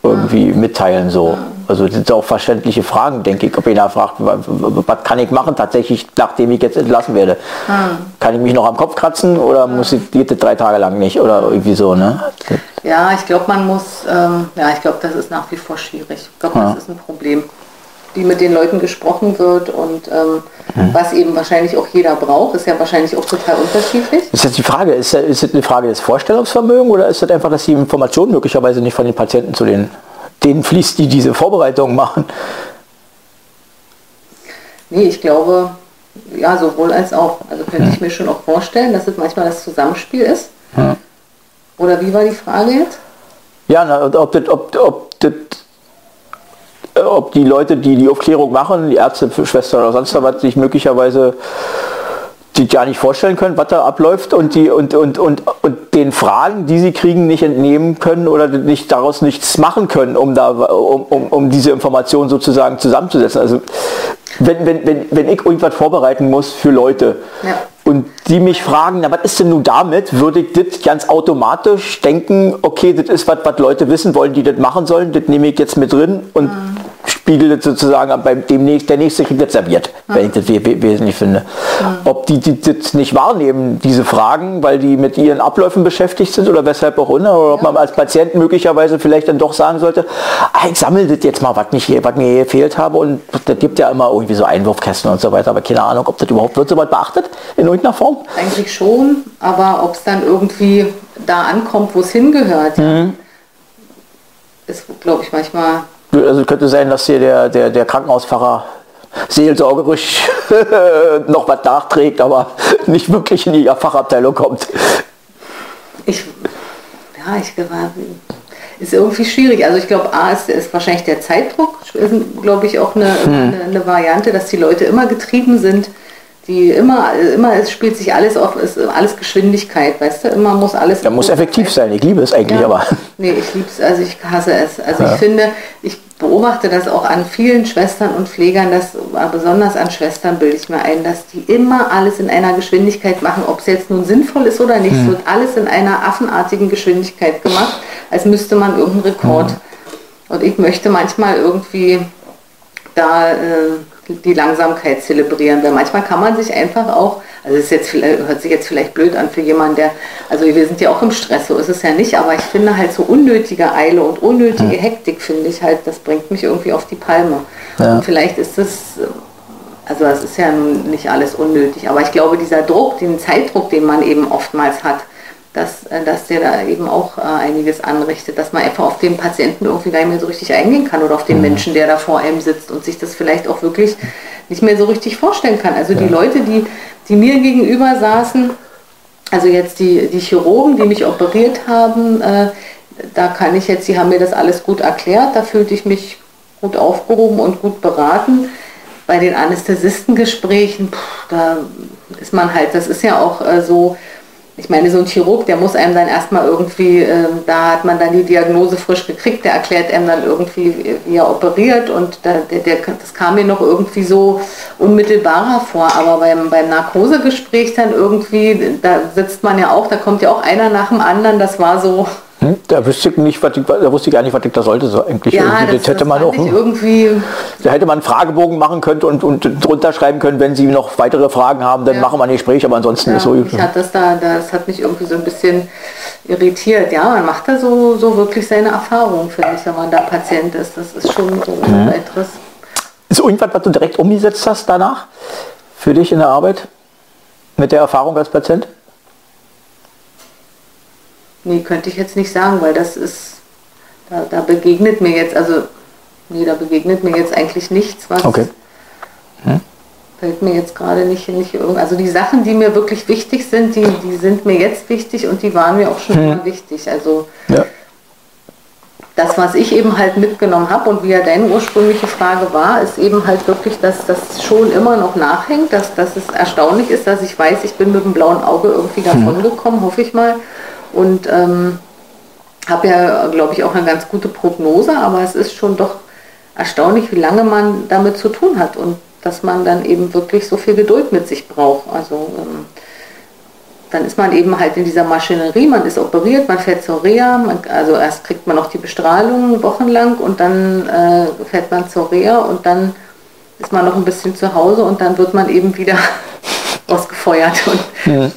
irgendwie mitteilen. So. Also das sind auch verständliche Fragen, denke ich, ob einer fragt, was, kann ich machen tatsächlich, nachdem ich jetzt entlassen werde. Hm. Kann ich mich noch am Kopf kratzen oder hm. muss ich, geht das drei Tage lang nicht oder irgendwie so, ne? Ja, ich glaube, man muss, ähm, ja, ich glaube, das ist nach wie vor schwierig. Ich glaube, ja. das ist ein Problem, wie mit den Leuten gesprochen wird und ähm, hm. was eben wahrscheinlich auch jeder braucht, ist ja wahrscheinlich auch total unterschiedlich. Ist jetzt die Frage, ist, ist das eine Frage des Vorstellungsvermögens oder ist das einfach, dass die Informationen möglicherweise nicht von den Patienten zu den denen fließt, die diese Vorbereitungen machen? Nee, ich glaube, ja, sowohl als auch. Also könnte hm. ich mir schon auch vorstellen, dass es manchmal das Zusammenspiel ist. Hm. Oder wie war die Frage jetzt? Ja, na, ob, das, ob, ob, das, ob die Leute, die die Aufklärung machen, die Ärzte, Schwestern oder sonst was, sich möglicherweise die gar nicht vorstellen können, was da abläuft und, die, und, und, und, und den Fragen, die sie kriegen, nicht entnehmen können oder nicht, daraus nichts machen können, um, da, um, um, um diese Informationen sozusagen zusammenzusetzen. Also wenn, wenn, wenn, wenn ich irgendwas vorbereiten muss für Leute ja. und die mich fragen, na was ist denn nun damit, würde ich das ganz automatisch denken, okay, das ist was, was Leute wissen wollen, die das machen sollen, das nehme ich jetzt mit drin und mhm spiegelt sozusagen beim demnächst, der nächste kriegt jetzt serviert, ja. wenn ich das wesentlich finde. Ja. Ob die, die das nicht wahrnehmen, diese Fragen, weil die mit ihren Abläufen beschäftigt sind oder weshalb auch immer, oder ob man als Patient möglicherweise vielleicht dann doch sagen sollte, ah, ich sammle das jetzt mal, was, nicht, was mir gefehlt habe und das gibt ja immer irgendwie so Einwurfkästen und so weiter, aber keine Ahnung, ob das überhaupt wird so weit beachtet in irgendeiner Form? Eigentlich schon, aber ob es dann irgendwie da ankommt, wo es hingehört, mhm. ist, glaube ich, manchmal also könnte sein, dass hier der, der, der Krankenhausfahrer seelsorgerisch noch was nachträgt, aber nicht wirklich in die Fachabteilung kommt. Ich, ja, ich glaube, ist irgendwie schwierig. Also ich glaube, A ist, ist wahrscheinlich der Zeitdruck, ist, glaube ich, auch eine, hm. eine, eine Variante, dass die Leute immer getrieben sind die immer, immer, es spielt sich alles auf, ist alles Geschwindigkeit, weißt du, immer muss alles. Da muss effektiv sein, ich liebe es eigentlich, ja. aber. Nee, ich liebe es, also ich hasse es. Also ja. ich finde, ich beobachte das auch an vielen Schwestern und Pflegern, dass, besonders an Schwestern bilde ich mir ein, dass die immer alles in einer Geschwindigkeit machen, ob es jetzt nun sinnvoll ist oder nicht, mhm. wird alles in einer affenartigen Geschwindigkeit gemacht, als müsste man irgendeinen Rekord. Mhm. Und ich möchte manchmal irgendwie da. Äh, die Langsamkeit zelebrieren, weil manchmal kann man sich einfach auch, also es jetzt hört sich jetzt vielleicht blöd an für jemanden, der, also wir sind ja auch im Stress, so ist es ja nicht, aber ich finde halt so unnötige Eile und unnötige Hektik, finde ich halt, das bringt mich irgendwie auf die Palme. Ja. Und vielleicht ist es, also das ist ja nun nicht alles unnötig, aber ich glaube, dieser Druck, den Zeitdruck, den man eben oftmals hat, dass, äh, dass der da eben auch äh, einiges anrichtet, dass man einfach auf den Patienten irgendwie gar nicht mehr so richtig eingehen kann oder auf den mhm. Menschen, der da vor einem sitzt und sich das vielleicht auch wirklich nicht mehr so richtig vorstellen kann. Also ja. die Leute, die, die mir gegenüber saßen, also jetzt die, die Chirurgen, die mich operiert haben, äh, da kann ich jetzt, sie haben mir das alles gut erklärt, da fühlte ich mich gut aufgehoben und gut beraten. Bei den Anästhesistengesprächen, pff, da ist man halt, das ist ja auch äh, so, ich meine, so ein Chirurg, der muss einem dann erstmal irgendwie, äh, da hat man dann die Diagnose frisch gekriegt, der erklärt einem dann irgendwie, wie er operiert und da, der, der, das kam mir noch irgendwie so unmittelbarer vor. Aber beim, beim Narkosegespräch dann irgendwie, da sitzt man ja auch, da kommt ja auch einer nach dem anderen, das war so, hm? Da wusste ich nicht, was ich, da wusste ich gar nicht, was ich da sollte. So eigentlich ja, irgendwie. Das, das hätte man auch. Hm? Irgendwie da hätte man einen Fragebogen machen können und, und drunter schreiben können, wenn Sie noch weitere Fragen haben, dann ja. machen wir ein Gespräch, aber ansonsten ja, ist so. Ich hat das da, das hat mich irgendwie so ein bisschen irritiert. Ja, man macht da so, so wirklich seine Erfahrung, finde ich, wenn man da Patient ist. Das ist schon so ein mhm. weiteres. Ist irgendwas, was du direkt umgesetzt hast danach? Für dich in der Arbeit? Mit der Erfahrung als Patient? Nee, könnte ich jetzt nicht sagen, weil das ist, da, da begegnet mir jetzt, also, nee, da begegnet mir jetzt eigentlich nichts, was. Okay. Hm? Fällt mir jetzt gerade nicht, nicht irgend, also die Sachen, die mir wirklich wichtig sind, die, die sind mir jetzt wichtig und die waren mir auch schon hm. immer wichtig. Also ja. das, was ich eben halt mitgenommen habe und wie ja deine ursprüngliche Frage war, ist eben halt wirklich, dass das schon immer noch nachhängt, dass, dass es erstaunlich ist, dass ich weiß, ich bin mit dem blauen Auge irgendwie davon hm. gekommen, hoffe ich mal und ähm, habe ja, glaube ich, auch eine ganz gute Prognose, aber es ist schon doch erstaunlich, wie lange man damit zu tun hat und dass man dann eben wirklich so viel Geduld mit sich braucht. Also ähm, dann ist man eben halt in dieser Maschinerie, man ist operiert, man fährt zur Reha, man, also erst kriegt man noch die Bestrahlung wochenlang und dann äh, fährt man zur Reha und dann ist man noch ein bisschen zu Hause und dann wird man eben wieder ausgefeuert. Und ja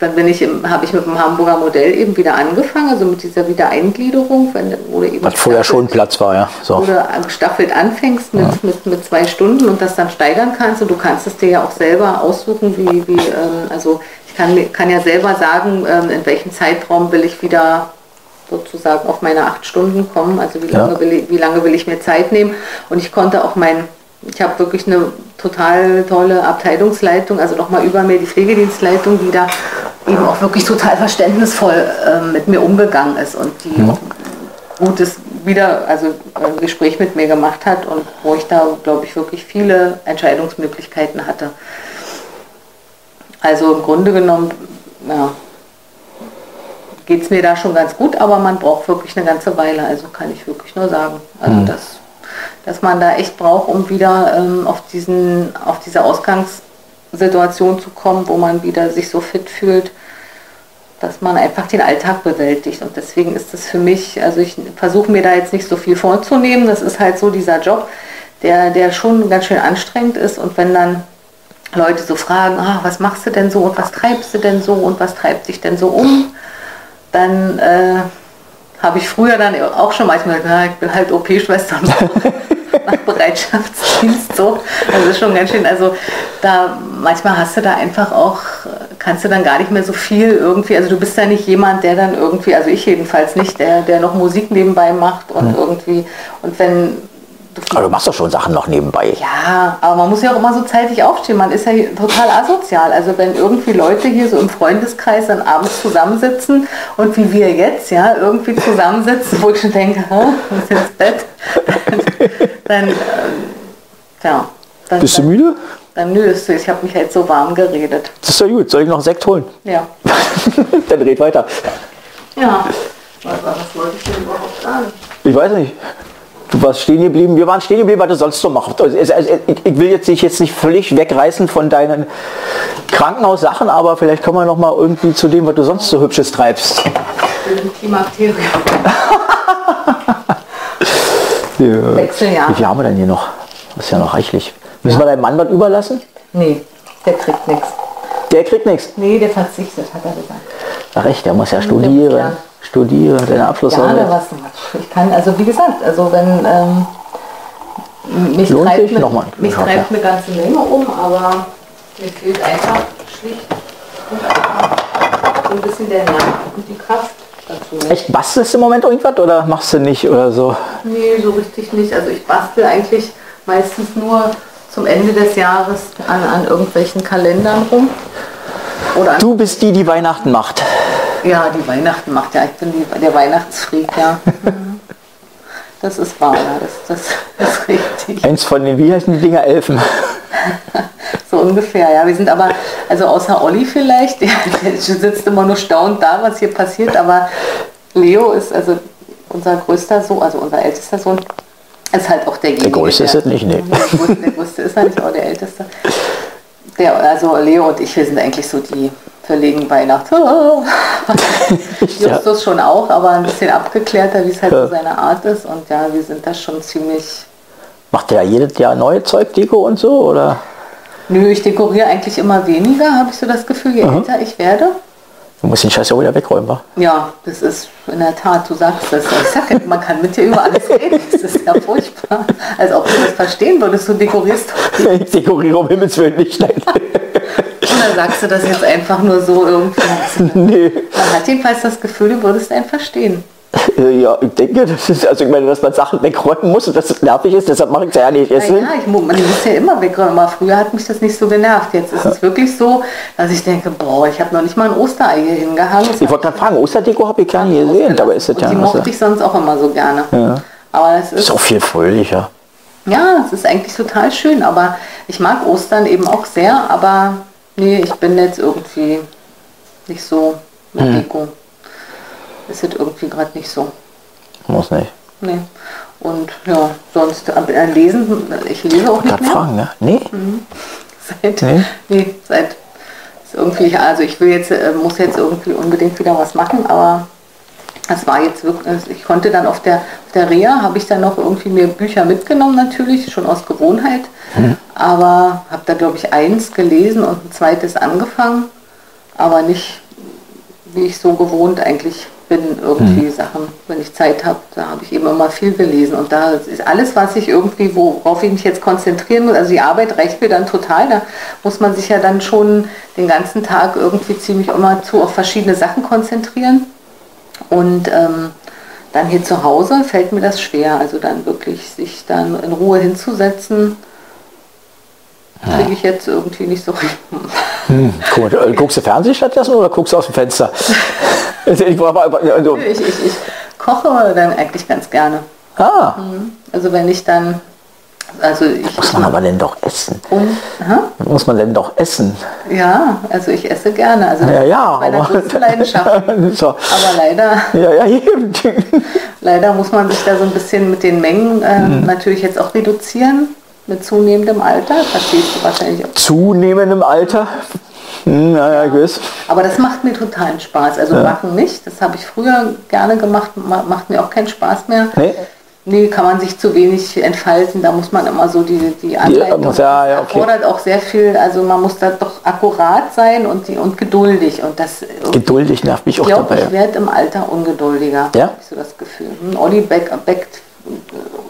dann bin ich habe ich mit dem Hamburger Modell eben wieder angefangen, also mit dieser Wiedereingliederung, wenn, wo du eben Was vorher schon Platz war, ja. So. Du gestaffelt anfängst mit, ja. mit, mit zwei Stunden und das dann steigern kannst und du kannst es dir ja auch selber aussuchen, wie, wie ähm, also ich kann, kann ja selber sagen, ähm, in welchem Zeitraum will ich wieder sozusagen auf meine acht Stunden kommen, also wie lange, ja. will ich, wie lange will ich mir Zeit nehmen und ich konnte auch mein ich habe wirklich eine total tolle Abteilungsleitung, also nochmal über mir die Pflegedienstleitung, die da eben auch wirklich total verständnisvoll äh, mit mir umgegangen ist und die ja. gutes wieder, also ein Gespräch mit mir gemacht hat und wo ich da, glaube ich, wirklich viele Entscheidungsmöglichkeiten hatte. Also im Grunde genommen, ja, geht es mir da schon ganz gut, aber man braucht wirklich eine ganze Weile, also kann ich wirklich nur sagen. Also mhm. das dass man da echt braucht, um wieder ähm, auf, diesen, auf diese Ausgangssituation zu kommen, wo man wieder sich so fit fühlt, dass man einfach den Alltag bewältigt. Und deswegen ist es für mich, also ich versuche mir da jetzt nicht so viel vorzunehmen. Das ist halt so dieser Job, der, der schon ganz schön anstrengend ist. Und wenn dann Leute so fragen, ah, was machst du denn so und was treibst du denn so und was treibt dich denn so um, dann äh, habe ich früher dann auch schon manchmal gesagt, na, ich bin halt OP-Schwester nach Bereitschaftsdienst so. Also ist schon ganz schön, also da manchmal hast du da einfach auch, kannst du dann gar nicht mehr so viel irgendwie, also du bist ja nicht jemand, der dann irgendwie, also ich jedenfalls nicht, der, der noch Musik nebenbei macht und hm. irgendwie, und wenn aber du machst doch schon Sachen noch nebenbei. Ja, aber man muss ja auch immer so zeitig aufstehen. Man ist ja total asozial. Also wenn irgendwie Leute hier so im Freundeskreis dann abends zusammensitzen und wie wir jetzt, ja, irgendwie zusammensitzen, wo ich schon denke, muss ins Bett, dann, äh, ja. Dann, Bist du müde? Dann nö, ich habe mich halt so warm geredet. Das ist ja gut. Soll ich noch Sekt holen? Ja. dann red weiter. Ja. Was, was wollte ich denn überhaupt sagen? Ich weiß nicht. Du warst stehen geblieben, wir waren stehen geblieben, was du sonst so machst. Also, ich will jetzt dich jetzt nicht völlig wegreißen von deinen Krankenhaussachen, aber vielleicht kommen wir noch mal irgendwie zu dem, was du sonst so hübsches treibst. Klimakterium. ja. Wechseljahr. Wie viel haben wir denn hier noch? Das ist ja noch reichlich. Müssen ja. wir deinem Mann was überlassen? Nee, der kriegt nichts. Der kriegt nichts? Nee, der verzichtet, hat er gesagt. Ach echt, der muss ja studieren studiere, deine Abschlussarbeit? Ja, was ich kann, also wie gesagt, also wenn ähm, mich Lohnt treibt, sich? Nochmal. mich treibt eine ganze Menge um, aber mir fehlt einfach schlicht und einfach so ein bisschen der Nerv und die Kraft dazu. Echt bastelst du im Moment irgendwas oder machst du nicht oder so? Nee, so richtig nicht. Also ich bastel eigentlich meistens nur zum Ende des Jahres an, an irgendwelchen Kalendern rum. Oder du bist die, die Weihnachten macht. Ja, die Weihnachten macht ja. Ich bin die, der Weihnachtsfreak, ja. Das ist wahr, ja. Das, das, das ist richtig. Eins von den, wie heißen die Dinger, Elfen? so ungefähr, ja. Wir sind aber, also außer Olli vielleicht, der, der sitzt immer nur staunend da, was hier passiert, aber Leo ist also unser größter Sohn, also unser ältester Sohn, ist halt auch derjenige. Der größte ist es nicht, ne? Der größte ist er nicht, aber der älteste. Der, also Leo und ich, wir sind eigentlich so die verlegen Weihnachten. Justus schon auch, aber ein bisschen abgeklärter, wie es halt so seine Art ist. Und ja, wir sind da schon ziemlich. Macht der jedes Jahr neue Zeugdeko und so, oder? Nö, ich dekoriere eigentlich immer weniger, habe ich so das Gefühl, je Aha. älter ich werde. Du musst den Scheiß ja wieder wegräumen, wa? Ja, das ist in der Tat, du sagst das. Ich sag ja, man kann mit dir über alles reden. Das ist ja furchtbar. Als ob du das verstehen würdest, du dekorierst. Ich dekoriere um Himmels Willen nicht. Oder sagst du das jetzt einfach nur so irgendwie? Nee. Man hat jedenfalls das Gefühl, du würdest einen verstehen. Äh, ja, ich denke, das ist, also ich meine, dass man Sachen wegräumen muss und dass es nervig ist, deshalb mache ich es ja nicht essen. Ja, ich, man muss ja immer wegräumen, aber früher hat mich das nicht so genervt. Jetzt ist es wirklich so, dass ich denke, boah, ich habe noch nicht mal ein Osterei hier hingehangen. ich wollte gerade fragen, Osterdeko habe ich gar nicht gesehen, aber ist das ja... Die mochte ich sonst auch immer so gerne. Ja. Aber es ist... Auch viel fröhlicher. Ja, es ist eigentlich total schön, aber ich mag Ostern eben auch sehr, aber Nee, ich bin jetzt irgendwie nicht so mit hm. Deko. Ist jetzt irgendwie gerade nicht so. Muss nicht. Nee. Und ja, sonst äh, lesen, ich lese auch nicht mehr. fragen, ne? Nee. Mhm. Seit, nee. nee, seit irgendwie, also ich will jetzt, äh, muss jetzt irgendwie unbedingt wieder was machen, aber das war jetzt wirklich, also ich konnte dann auf der, auf der Reha, habe ich dann noch irgendwie mir Bücher mitgenommen natürlich, schon aus Gewohnheit. Mhm. Aber habe da glaube ich eins gelesen und ein zweites angefangen, aber nicht wie ich so gewohnt eigentlich bin, irgendwie mhm. Sachen, wenn ich Zeit habe, da habe ich eben immer viel gelesen. Und da ist alles, was ich irgendwie, worauf ich mich jetzt konzentrieren muss, also die Arbeit reicht mir dann total, da muss man sich ja dann schon den ganzen Tag irgendwie ziemlich immer zu auf verschiedene Sachen konzentrieren. Und ähm, dann hier zu Hause fällt mir das schwer, also dann wirklich sich dann in Ruhe hinzusetzen, kriege ich jetzt irgendwie nicht so hm, guckst du Fernsehen stattdessen oder guckst du aus dem Fenster? Also, ich, ich, ich, koche dann eigentlich ganz gerne. Ah. Mhm. Also wenn ich dann also ich, muss man aber denn doch essen. Und, muss man denn doch essen. Ja, also ich esse gerne. Also ja, ja, aber, Leidenschaft. so. Aber leider, ja, ja, leider muss man sich da so ein bisschen mit den Mengen äh, mhm. natürlich jetzt auch reduzieren. Mit zunehmendem Alter, verstehst du wahrscheinlich auch. Zunehmendem Alter? Hm, ja, ja, ich weiß. Aber das macht mir totalen Spaß. Also Backen nicht, das habe ich früher gerne gemacht, ma- macht mir auch keinen Spaß mehr. Nee? Nee, kann man sich zu wenig entfalten. Da muss man immer so die, die Anleitung. muss- ja, ja, das okay. erfordert auch sehr viel, also man muss da doch akkurat sein und, die, und geduldig. Und das Geduldig nervt mich ich auch glaube, dabei. ich werde im Alter ungeduldiger. Ja? Hab ich so das Gefühl. Hm, Olli Beck, backt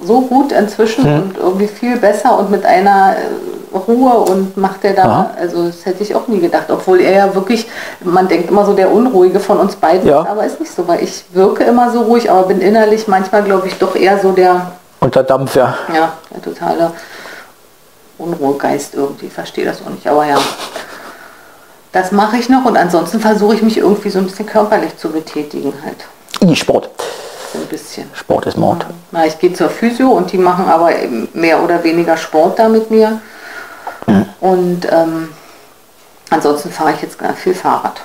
so gut inzwischen Hm. und irgendwie viel besser und mit einer äh, Ruhe und macht er da, Aha. also das hätte ich auch nie gedacht, obwohl er ja wirklich, man denkt immer so der Unruhige von uns beiden, Ja. aber ist nicht so, weil ich wirke immer so ruhig, aber bin innerlich manchmal, glaube ich, doch eher so der, Unter Dampf, ja. ja, der totale Unruhegeist irgendwie, verstehe das auch nicht, aber ja. Das mache ich noch und ansonsten versuche ich mich irgendwie so ein bisschen körperlich zu betätigen halt. Nee, Sport. So ein bisschen. Sport ist Mord. Na, ich gehe zur Physio und die machen aber eben mehr oder weniger Sport da mit mir. Und ähm, ansonsten fahre ich jetzt ganz viel Fahrrad.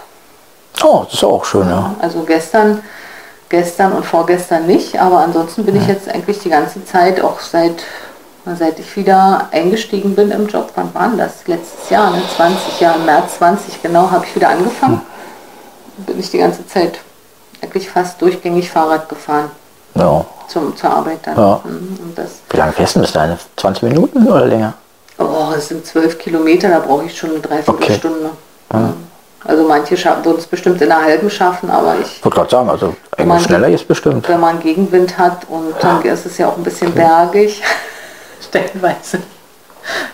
Oh, das ist auch schön, ja. Also gestern, gestern und vorgestern nicht, aber ansonsten bin ich jetzt eigentlich die ganze Zeit, auch seit, seit ich wieder eingestiegen bin im Job, wann war das? Letztes Jahr, ne? 20 Jahre, im März 20 genau, habe ich wieder angefangen. Bin ich die ganze Zeit eigentlich fast durchgängig Fahrrad gefahren ja. zum, zur Arbeit dann. Ja. Mhm, Und das, Wie lange fährst du dahin? 20 Minuten oder länger? oh, es sind zwölf Kilometer, da brauche ich schon eine Dreiviertelstunde. Okay. Mhm. Also manche würden es bestimmt in einer halben schaffen, aber ich Ich wollte gerade sagen, also Wenn man- schneller ist bestimmt. wenn man Gegenwind hat und dann ist es ja auch ein bisschen bergig, stellenweise.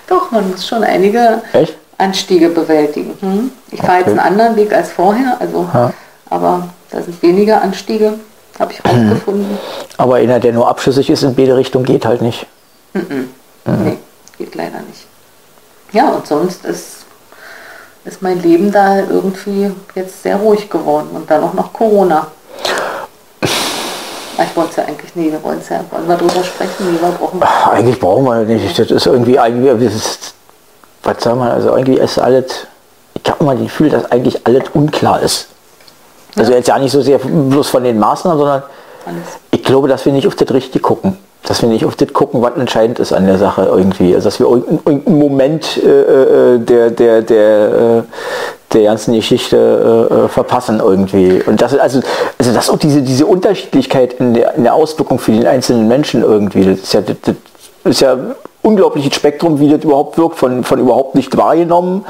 Doch, man muss schon einige Echt? Anstiege bewältigen. Hm? Ich fahre jetzt Okay. einen anderen Weg als vorher, also, Ja. aber da sind weniger Anstiege, habe ich rausgefunden. Aber einer, der nur abschüssig ist in beide Richtungen, geht halt nicht. Nee, geht leider nicht. Ja, und sonst ist, ist mein Leben da irgendwie jetzt sehr ruhig geworden und dann auch noch Corona. Ich wollte es ja eigentlich nie, wir wollen es ja, wollen wir drüber sprechen, nee, wir brauchen Ach, Eigentlich brauchen wir nicht. Das ist irgendwie, eigentlich, ist, was sagen wir, also irgendwie ist alles, ich habe immer das Gefühl, dass eigentlich alles unklar ist. Also jetzt ja nicht so sehr bloß von den Maßnahmen, sondern alles. ich glaube, dass wir nicht auf das Richtige gucken. Dass wir nicht auf das gucken, was entscheidend ist an der Sache irgendwie. Also dass wir irgendeinen irgendeinen Moment äh, äh, der, der, der, äh, der ganzen Geschichte äh, äh, verpassen irgendwie. Und das, also, also das auch diese, diese Unterschiedlichkeit in der, in der Auswirkung für den einzelnen Menschen irgendwie, das ist ja, das, das ist ja unglaubliches Spektrum, wie das überhaupt wirkt, von, von überhaupt nicht wahrgenommen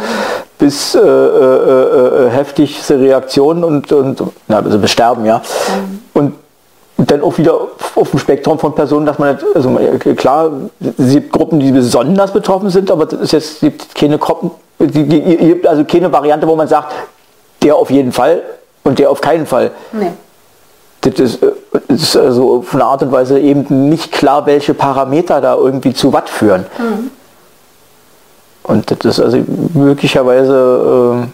bis äh, äh, äh, heftigste Reaktionen und, und na, also Besterben, ja. Und und dann auch wieder auf dem Spektrum von Personen, dass man, nicht- also klar, es gibt Gruppen, die besonders betroffen sind, aber jetzt es gibt keine Gruppen, die, die, es gibt also keine Variante, wo man sagt, der auf jeden Fall und der auf keinen Fall. Nee. Das ist, äh, das ist also von der Art und Weise eben nicht klar, welche Parameter da irgendwie zu was führen. Und das ist also möglicherweise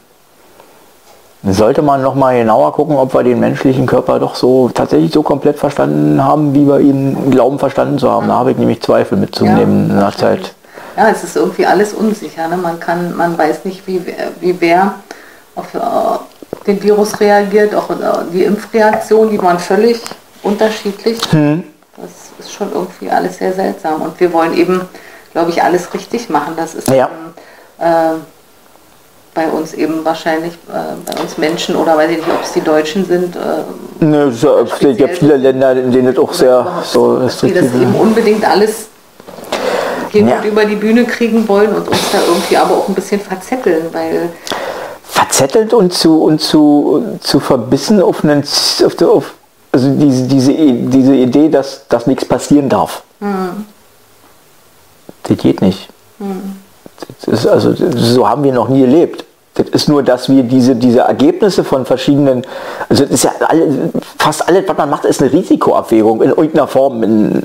äh, sollte man noch mal genauer gucken, ob wir den menschlichen Körper doch so tatsächlich so komplett verstanden haben, wie wir ihn glauben verstanden zu haben. Da habe ich nämlich Zweifel mitzunehmen in der Zeit. Ja, es ist irgendwie alles unsicher. Ne? Man, kann, man weiß nicht, wie, wer- wie wer auf äh, den Virus reagiert, auch äh, die Impfreaktion, die waren völlig unterschiedlich. Das ist schon irgendwie alles sehr seltsam. Und wir wollen eben, glaube ich, alles richtig machen. Das ist Ja. ähm, äh, bei uns eben wahrscheinlich, äh, bei uns Menschen oder weiß ich nicht, ob es die Deutschen sind, äh, Ne, es gibt ja viele Länder, in denen es auch sehr so dass wir das restriktiv eben ist. unbedingt alles hin Ja. und über die Bühne kriegen wollen und uns da irgendwie aber auch ein bisschen verzetteln, weil verzettelt und zu und zu zu verbissen auf einen auf, der- auf also diese diese diese Idee, dass dass nichts passieren darf. Das geht nicht. Das ist also so haben wir noch nie erlebt. Das ist nur, dass wir diese, diese Ergebnisse von verschiedenen, also das ist ja alle, fast alles, was man macht, ist eine Risikoabwägung in irgendeiner Form. In, äh,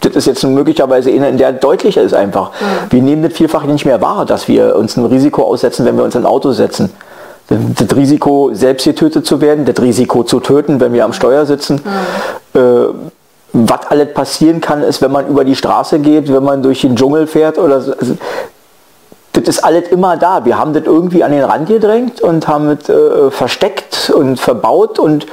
das ist jetzt möglicherweise eine, in der deutlicher ist einfach. Wir nehmen das vielfach nicht mehr wahr, dass wir uns einem Risiko aussetzen, wenn wir uns in ein Auto setzen. Das Risiko, selbst getötet zu werden, das Risiko zu töten, wenn wir am Steuer sitzen. Äh, was alles passieren kann, ist, wenn man über die Straße geht, wenn man durch den Dschungel fährt oder so. Also, das ist alles immer da. Wir haben das irgendwie an den Rand gedrängt und haben es äh, versteckt und verbaut und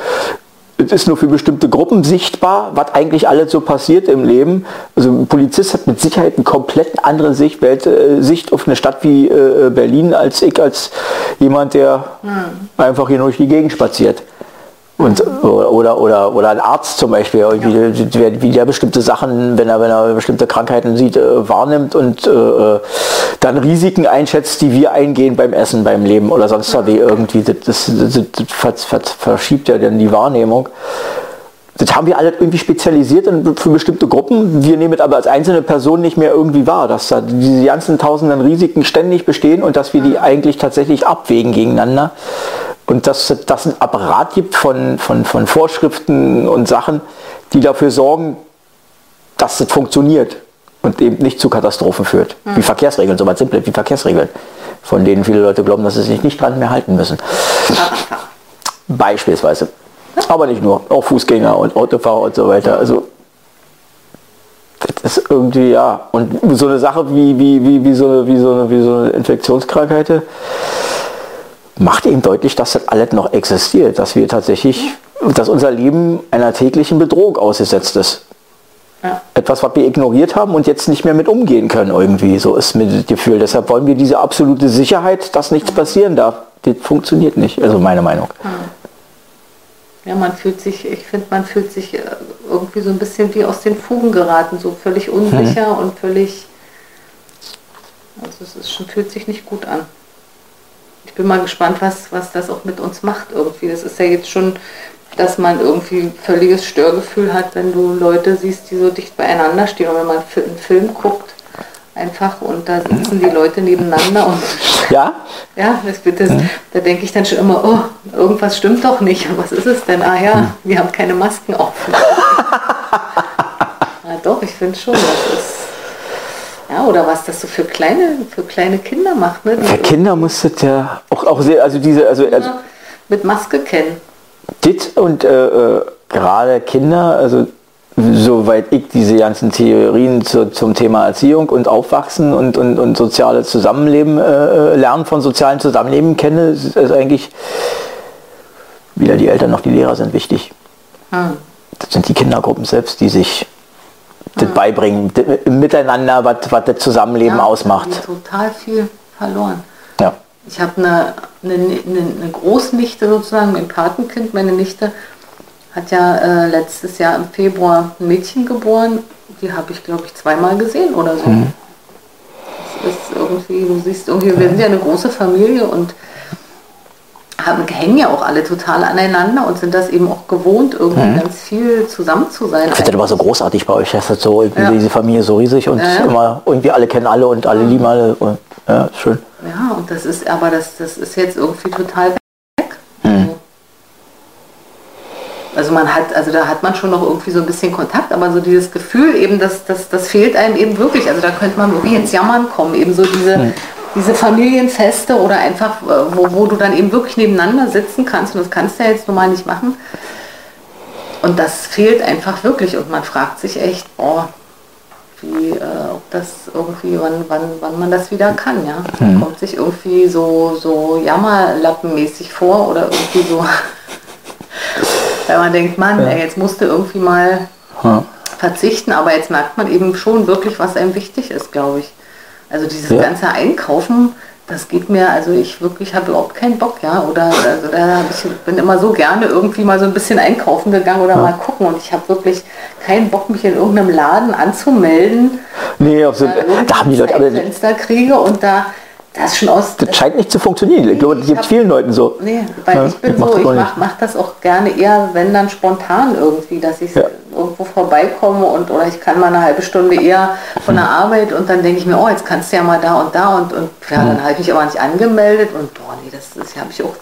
das ist nur für bestimmte Gruppen sichtbar, was eigentlich alles so passiert im Leben. Also ein Polizist hat mit Sicherheit eine komplett andere Sicht, Welt, äh, Sicht auf eine Stadt wie äh, Berlin als ich, als jemand, der hm. einfach hier durch die Gegend spaziert. Und, oder, oder, oder ein Arzt zum Beispiel, wie, wie der bestimmte Sachen, wenn er, wenn er bestimmte Krankheiten sieht, äh, wahrnimmt und äh, dann Risiken einschätzt, die wir eingehen beim Essen, beim Leben oder sonst wie irgendwie. Das, das, das, das, verschiebt ja dann die Wahrnehmung. Das haben wir alle irgendwie spezialisiert für bestimmte Gruppen. Wir nehmen es aber als einzelne Person nicht mehr irgendwie wahr, dass da diese ganzen tausenden Risiken ständig bestehen und dass wir die eigentlich tatsächlich abwägen gegeneinander. Und dass es einen Apparat gibt von, von, von Vorschriften und Sachen, die dafür sorgen, dass es funktioniert und eben nicht zu Katastrophen führt. Mhm. Wie Verkehrsregeln, so weit simpel wie Verkehrsregeln, von denen viele Leute glauben, dass sie sich nicht dran mehr halten müssen. Beispielsweise. Aber nicht nur, auch Fußgänger und Autofahrer und so weiter. Also das ist irgendwie, ja. Und so eine Sache wie, wie, wie, wie, so, wie, so, eine, wie so eine Infektionskrankheit, macht eben deutlich, dass das alles noch existiert, dass wir tatsächlich, dass unser Leben einer täglichen Bedrohung ausgesetzt ist. Ja. Etwas, was wir ignoriert haben und jetzt nicht mehr mit umgehen können irgendwie. So ist mir das Gefühl. Deshalb wollen wir diese absolute Sicherheit, dass nichts passieren darf. Das funktioniert nicht, also meine Meinung. Ja, man fühlt sich, ich finde, man fühlt sich äh, irgendwie so ein bisschen wie aus den Fugen geraten, so völlig unsicher hm. und völlig, also es ist schon, fühlt sich nicht gut an ich bin mal gespannt, was, was das auch mit uns macht irgendwie. Das ist ja jetzt schon, dass man irgendwie ein völliges Störgefühl hat, wenn du Leute siehst, die so dicht beieinander stehen. Und wenn man einen Film guckt, einfach und da sitzen die Leute nebeneinander und ja, ja das wird das, da denke ich dann schon immer, oh, irgendwas stimmt doch nicht. Was ist es denn? Ah ja, wir haben keine Masken auf. ja, doch, ich finde schon, das ist ja, oder was das so für kleine, für kleine Kinder macht. Ne? Für Kinder muss das ja auch, auch sehr, also diese, also, also mit Maske kennen. Dit und äh, äh, gerade Kinder, also soweit ich diese ganzen Theorien zu, zum Thema Erziehung und Aufwachsen und, und, und soziales Zusammenleben, äh, äh Lernen von sozialen Zusammenleben kenne, ist, ist eigentlich weder die Eltern noch die Lehrer sind wichtig. Hm. Das sind die Kindergruppen selbst, die sich das beibringen, das miteinander, was, was das Zusammenleben ja, ausmacht. total viel verloren. Ja. Ich habe eine, eine, eine, Großnichte sozusagen, mein Patenkind, meine Nichte hat ja äh, letztes Jahr im Februar ein Mädchen geboren. Die habe ich, glaube ich, zweimal gesehen oder so. Mhm. Das ist irgendwie, du siehst irgendwie, wir sind ja eine große Familie und haben, hängen ja auch alle total aneinander und sind das eben auch gewohnt, irgendwie mhm. ganz viel zusammen zu sein. Ich finde das immer so großartig bei euch, dass das so ja. diese Familie so riesig und ja. immer irgendwie alle kennen alle und alle lieben alle. Und, ja, schön. Ja, und das ist, aber das, das ist jetzt irgendwie total weg. Mhm. Also man hat, also da hat man schon noch irgendwie so ein bisschen Kontakt, aber so dieses Gefühl eben, das, das, das fehlt einem eben wirklich. Also da könnte man wirklich ins Jammern kommen, eben so diese, mhm diese Familienfeste oder einfach, äh, wo, wo du dann eben wirklich nebeneinander sitzen kannst und das kannst du ja jetzt normal nicht machen. Und das fehlt einfach wirklich und man fragt sich echt, oh, wie, äh, ob das irgendwie, wann, wann, wann man das wieder kann, ja. Mhm. Kommt sich irgendwie so, so jammerlappenmäßig vor oder irgendwie so, weil man denkt, Mann, ja. ey, jetzt musste irgendwie mal ja. verzichten, aber jetzt merkt man eben schon wirklich, was einem wichtig ist, glaube ich. Also dieses ja. ganze Einkaufen, das geht mir, also ich wirklich habe überhaupt keinen Bock, ja. Oder also da ich bin immer so gerne irgendwie mal so ein bisschen einkaufen gegangen oder ja. mal gucken und ich habe wirklich keinen Bock, mich in irgendeinem Laden anzumelden. Nee, also, da haben die Leute aber Fenster kriege und da das schon aus. Das scheint nicht zu funktionieren. ich glaube, das gibt vielen Leuten so. Nee, weil ja, ich bin ich so, ich mache mach das auch gerne eher, wenn dann spontan irgendwie, dass ich ja. irgendwo vorbeikomme und oder ich kann mal eine halbe Stunde eher von der Arbeit und dann denke ich mir, oh, jetzt kannst du ja mal da und da und, und ja, dann habe ich mich aber nicht angemeldet und boah, nee, das, das habe ich auch,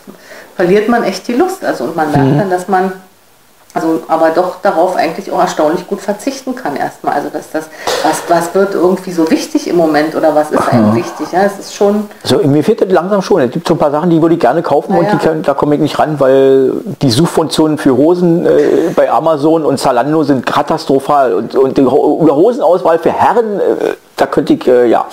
verliert man echt die Lust. Also und man merkt mhm. dann, dass man also aber doch darauf eigentlich auch erstaunlich gut verzichten kann erstmal. Also dass das, was, was wird irgendwie so wichtig im Moment oder was ist einem wichtig? Ja, es ist schon. Also mir fehlt das langsam schon. Es gibt so ein paar Sachen, die würde ich gerne kaufen naja. und die, da komme ich nicht ran, weil die Suchfunktionen für Hosen äh, bei Amazon und Zalando sind katastrophal und, und die Hosenauswahl für Herren, äh, da könnte ich, äh, ja,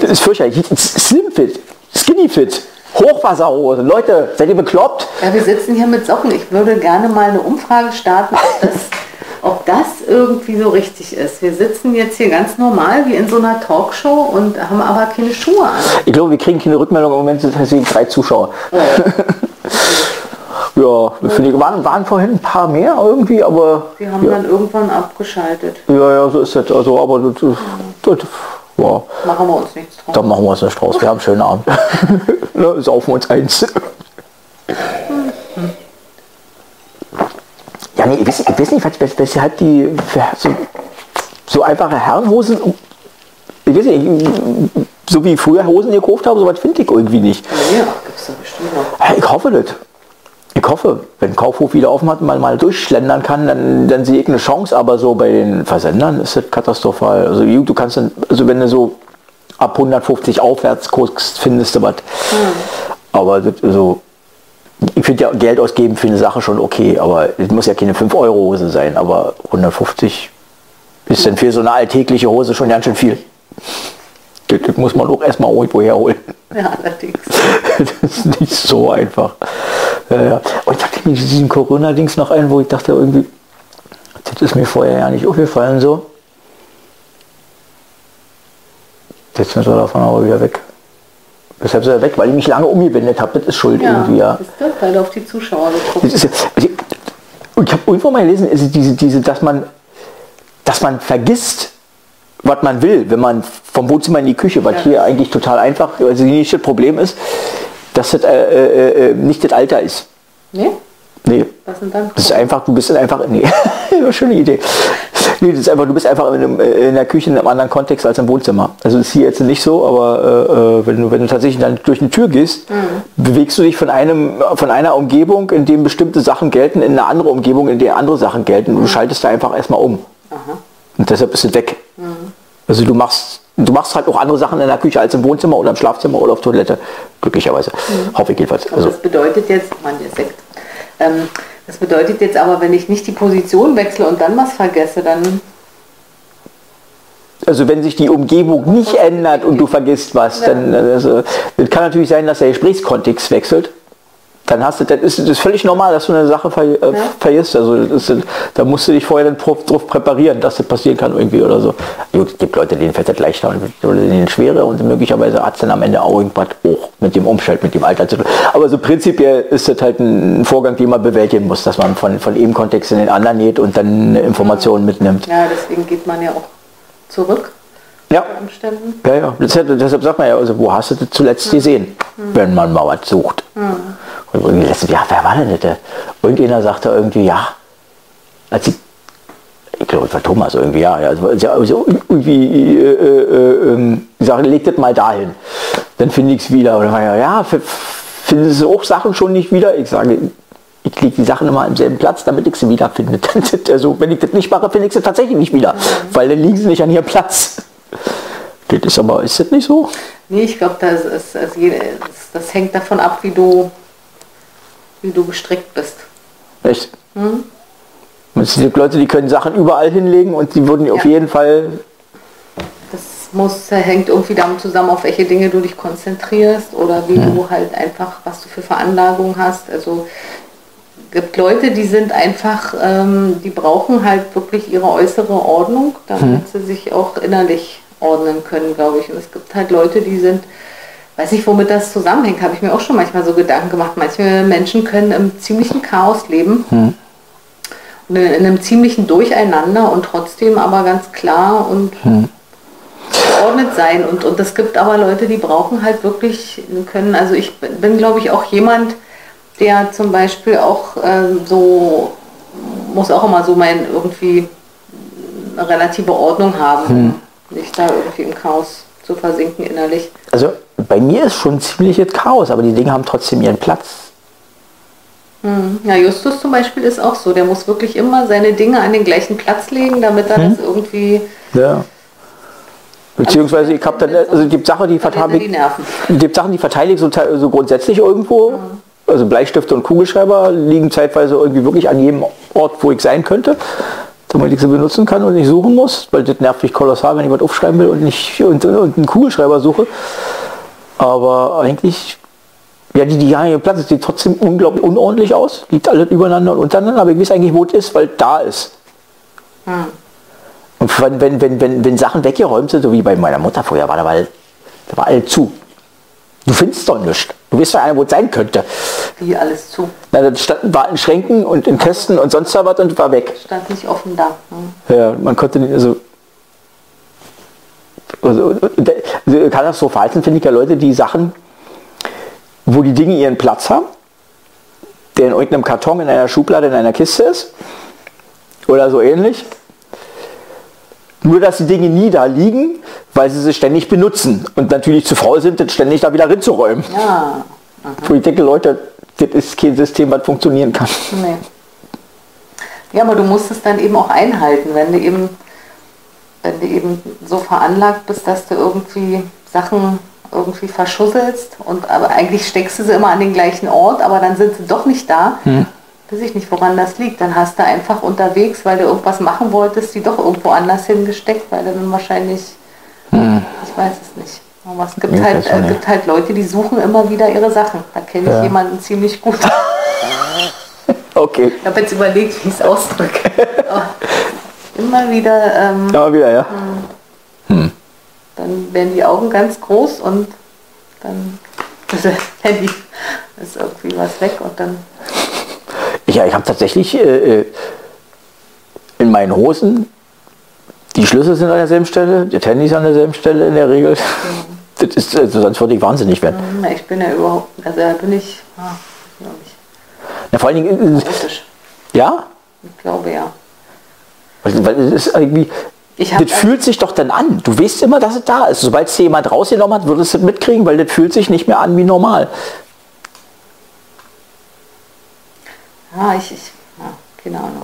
das ist fürchterlich. Slim Fit, Skinny Fit. Hochwasserhose. Leute, seid ihr bekloppt? Ja, wir sitzen hier mit Socken. Ich würde gerne mal eine Umfrage starten, ob das, ob das irgendwie so richtig ist. Wir sitzen jetzt hier ganz normal wie in so einer Talkshow und haben aber keine Schuhe an. Ich glaube, wir kriegen keine Rückmeldung im Moment, deswegen drei Zuschauer. Ja, finde ich, waren, waren vorhin ein paar mehr irgendwie, aber Die haben dann irgendwann abgeschaltet. ja, ja, so ist das. Also, aber das, das, ja, Machen wir uns nichts draus. da machen wir uns nicht draus. Wir haben einen schönen Abend. ne, saufen wir uns eins. Ja, nee, ich weiß, ich weiß nicht, halt die so, so einfache Herrenhosen, ich weiß nicht, so wie ich früher Hosen gekauft habe, so was finde ich irgendwie nicht. Ja, gibt's da bestimmt noch. Ich hoffe nicht. Ich hoffe, wenn Kaufhof wieder offen hat und man mal durchschlendern kann, dann, dann sehe ich eine Chance. Aber so bei den Versendern ist das katastrophal. Also du du kannst dann, also wenn du so ab 150 aufwärts guckst, findest du was. Aber das, also, ich finde ja Geld ausgeben für eine Sache schon okay, aber es muss ja keine 5 Euro Hose sein. Aber 150 ist dann für so eine alltägliche Hose schon ganz schön viel. Das, muss man auch erstmal irgendwo herholen. Ja, allerdings. das ist nicht so einfach. Ja, ja. Und ich dachte mir diesen Corona-Dings noch ein, wo ich dachte irgendwie, das ist mir vorher ja nicht aufgefallen so. Jetzt sind wir davon aber wieder weg. Weshalb ist er weg? Weil ich mich lange umgewendet habe. Das ist schuld Ja, irgendwie, ja. du, weil du auf die Zuschauer geguckt ja- also ich ich habe irgendwo mal gelesen, ist diese, diese, dass man, dass man vergisst, was man will, wenn man vom Wohnzimmer in die Küche, was Ja. hier eigentlich total einfach, also nicht das Problem ist, dass das äh, äh, äh, nicht das Alter ist. Nee? Nee, Was sind dann? das ist einfach, du bist einfach, nee, schöne Idee. Nee, das ist einfach, du bist einfach in, einem, äh, in der Küche in einem anderen Kontext als im Wohnzimmer. Also ist hier jetzt nicht so, aber äh, äh, wenn, du, wenn du tatsächlich dann durch eine Tür gehst, bewegst du dich von, einem, von einer Umgebung, in dem bestimmte Sachen gelten, in eine andere Umgebung, in der andere Sachen gelten. Und du schaltest da einfach erstmal um. Und deshalb ist es weg. Also du machst, du machst halt auch andere Sachen in der Küche als im Wohnzimmer oder im Schlafzimmer oder auf Toilette. Glücklicherweise. Hoffe ich jedenfalls. Also Also, das bedeutet jetzt, Mann, der Sekt. Ähm, das bedeutet jetzt aber, wenn ich nicht die Position wechsle und dann was vergesse, dann Also wenn sich die Umgebung nicht ändert und du vergisst was, dann also, das kann natürlich sein, dass der Gesprächskontext wechselt. Dann hast du, das ist, ist völlig normal, dass du eine Sache ver, äh, vergisst. Also ist, da musst du dich vorher dann drauf, präparieren, dass das passieren kann irgendwie oder so. Es gibt Leute, denen fällt das leichter und oder denen schwerer und möglicherweise hat es dann am Ende auch irgendwas auch mit dem Umschalt, mit dem Alter zu tun. Aber so prinzipiell ist das halt ein Vorgang, den man bewältigen muss, dass man von, von einem Kontext in den anderen geht und dann Informationen mitnimmt. Ja, deswegen geht man ja auch zurück Ja. Umständen. Ja, ja. Deshalb, deshalb sagt man ja, also, wo hast du das zuletzt gesehen, wenn man mal was sucht? Und irgendwie letztes Jahr, wer war denn das? Irgendjemand sagte irgendwie, ja, als ich, ich glaube, es war Thomas irgendwie, ja, ja also, also irgendwie, äh, äh, ähm, ich sage, leg das mal dahin, dann finde ich es wieder. Und dann war ja, ja, findest du auch Sachen schon nicht wieder? Ich sage, ich lege die Sachen immer am selben Platz, damit ich sie wieder finde. also, wenn ich das nicht mache, finde ich sie tatsächlich nicht wieder, weil dann liegen sie nicht an ihrem Platz. Das ist aber, ist das nicht so? Nee, ich glaube, das, ist, also das hängt davon ab, wie du, wie du gestrickt bist. Echt? Es gibt Leute, die können Sachen überall hinlegen und die würden auf Ja. jeden Fall. Das muss, hängt irgendwie damit zusammen, auf welche Dinge du dich konzentrierst oder wie du halt einfach, was du für Veranlagungen hast. Also gibt Leute, die sind einfach, ähm, die brauchen halt wirklich ihre äußere Ordnung, damit sie sich auch innerlich ordnen können, glaube ich. Und es gibt halt Leute, die sind, weiß nicht, womit das zusammenhängt, habe ich mir auch schon manchmal so Gedanken gemacht. Manche Menschen können im ziemlichen Chaos leben und in, in einem ziemlichen Durcheinander und trotzdem aber ganz klar und geordnet sein. Und, und es gibt aber Leute, die brauchen halt wirklich, können, also ich bin, glaube ich, auch jemand, der zum Beispiel auch ähm, so, muss auch immer so mein irgendwie eine relative Ordnung haben, nicht da irgendwie im Chaos zu versinken innerlich. Also bei mir ist schon ziemliches Chaos, aber die Dinge haben trotzdem ihren Platz. Ja, Justus zum Beispiel ist auch so, der muss wirklich immer seine Dinge an den gleichen Platz legen, damit er das irgendwie Ja. Beziehungsweise ich habe dann, also die Sache, die er die ich, gibt Sachen, die verteile ich so, so grundsätzlich irgendwo. Also Bleistifte und Kugelschreiber liegen zeitweise irgendwie wirklich an jedem Ort, wo ich sein könnte, damit ich sie benutzen kann und nicht suchen muss, weil das nervt mich kolossal, wenn ich was aufschreiben will und nicht und, und einen Kugelschreiber suche. Aber eigentlich Ja, die, ihren Platz, sieht trotzdem unglaublich unordentlich aus. Liegt alles übereinander und untereinander, aber ich weiß eigentlich, wo es ist, weil da ist. Hm. Und wenn, wenn, wenn, wenn, wenn Sachen weggeräumt sind, so wie bei meiner Mutter vorher war, da war, da war alles zu. Du findest doch nichts. Du weißt doch einer, wo es sein könnte. Wie alles zu. Na, das stand, war in Schränken und in Kästen und sonst was und war weg. Stand nicht offen da. Hm. Ja, man konnte nicht, also, also, katastrophal sind, finde ich ja Leute, die Sachen, wo die Dinge ihren Platz haben, der in irgendeinem Karton, in einer Schublade, in einer Kiste ist oder so ähnlich. Nur, dass die Dinge nie da liegen, weil sie sie ständig benutzen und natürlich zu faul sind, das ständig da wieder reinzuräumen. Ja. Wo ich denke, Leute, das ist kein System, was funktionieren kann. Nee. Ja, aber du musst es dann eben auch einhalten, wenn du eben, wenn du eben so veranlagt bist, dass du irgendwie Sachen irgendwie verschusselst und aber eigentlich steckst du sie immer an den gleichen Ort, aber dann sind sie doch nicht da. Hm. Weiß ich nicht, woran das liegt. Dann hast du einfach unterwegs, weil du irgendwas machen wolltest, die doch irgendwo anders hingesteckt, weil dann wahrscheinlich, Hm. ich weiß es nicht. Aber es gibt, Ich halt, äh, gibt halt Leute, die suchen immer wieder ihre Sachen. Da kenne ich Ja. jemanden ziemlich gut. Okay, Ich habe jetzt überlegt, wie ich es ausdrücke. Immer wieder, ähm, aber wieder, ja. dann werden die Augen ganz groß und dann ist das Handy ist irgendwie was weg und dann Ja, ich habe tatsächlich äh, äh, in meinen Hosen, die Schlüssel sind an derselben Stelle, das Handy ist an derselben Stelle in der Regel. Das ist, also sonst würde ich wahnsinnig werden. hm, ich bin ja überhaupt, also da bin ich, ah, ich Ja, vor allen Dingen, äh, russisch. ja, Ich glaube ja. Weil weil es ist irgendwie, das fühlt sich doch dann an. Du weißt immer, dass es da ist. Sobald es jemand rausgenommen hat, würdest du es mitkriegen, weil das fühlt sich nicht mehr an wie normal. Ja, ich, ich ja, keine Ahnung.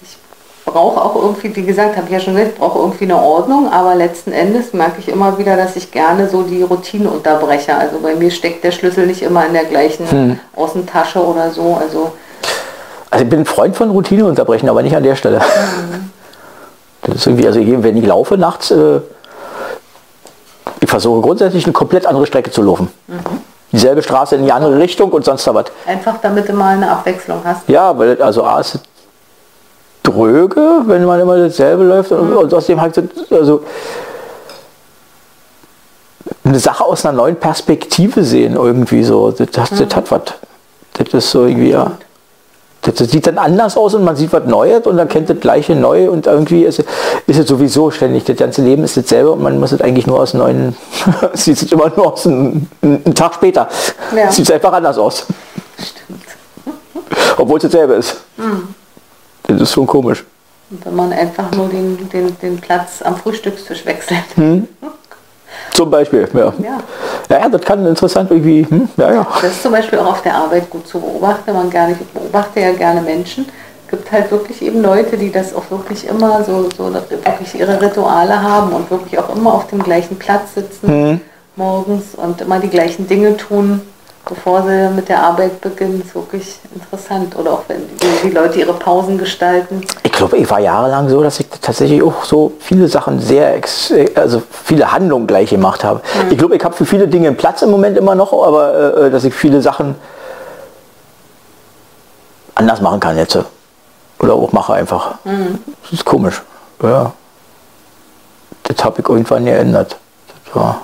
Ich brauche auch irgendwie, wie gesagt, habe ich ja schon gesagt, ich brauche irgendwie eine Ordnung, aber letzten Endes merke ich immer wieder, dass ich gerne so die Routine unterbreche. Also bei mir steckt der Schlüssel nicht immer in der gleichen Hm. Außentasche oder so. Also Also ich bin ein Freund von Routine unterbrechen, aber nicht an der Stelle. Das ist irgendwie, also wenn ich laufe nachts, äh, ich versuche grundsätzlich eine komplett andere Strecke zu laufen. Dieselbe Straße in die andere Richtung und sonst da was. einfach damit du mal eine Abwechslung hast. Ja, weil also A ist es dröge, wenn man immer dasselbe läuft und, und außerdem halt also eine Sache aus einer neuen Perspektive sehen irgendwie so. Das, das, das hat was. Das ist so irgendwie, ja. Das, sieht dann anders aus und man sieht was Neues und dann kennt das gleiche neu und irgendwie ist, es- ist es sowieso ständig. Das ganze Leben ist dasselbe und man muss es eigentlich nur aus neuen, sieht es immer nur aus einem, einen Tag später. Ja. Sieht es einfach anders aus. Stimmt. Obwohl es dasselbe ist. Das ist schon komisch. Wenn man einfach nur den, den, den Platz am Frühstückstisch wechselt. Zum Beispiel, ja. Ja. Ja, ja, das kann interessant irgendwie, hm, ja, ja. Das ist zum Beispiel auch auf der Arbeit gut zu beobachten. Man gar nicht, ich beobachte ja gerne Menschen. Es gibt halt wirklich eben Leute, die das auch wirklich immer so, so wirklich ihre Rituale haben und wirklich auch immer auf dem gleichen Platz sitzen morgens und immer die gleichen Dinge tun, bevor sie mit der Arbeit beginnen. ist wirklich interessant. Oder auch wenn die, Leute ihre Pausen gestalten. Ich glaube, ich war jahrelang so, dass ich tatsächlich auch so viele Sachen sehr, ex also viele Handlungen gleich gemacht habe. Ich glaube, ich habe für viele Dinge einen Platz im Moment immer noch, aber äh, dass ich viele Sachen anders machen kann jetzt. Oder auch mache einfach. Das ist komisch. Ja. Das habe ich irgendwann geändert. Das war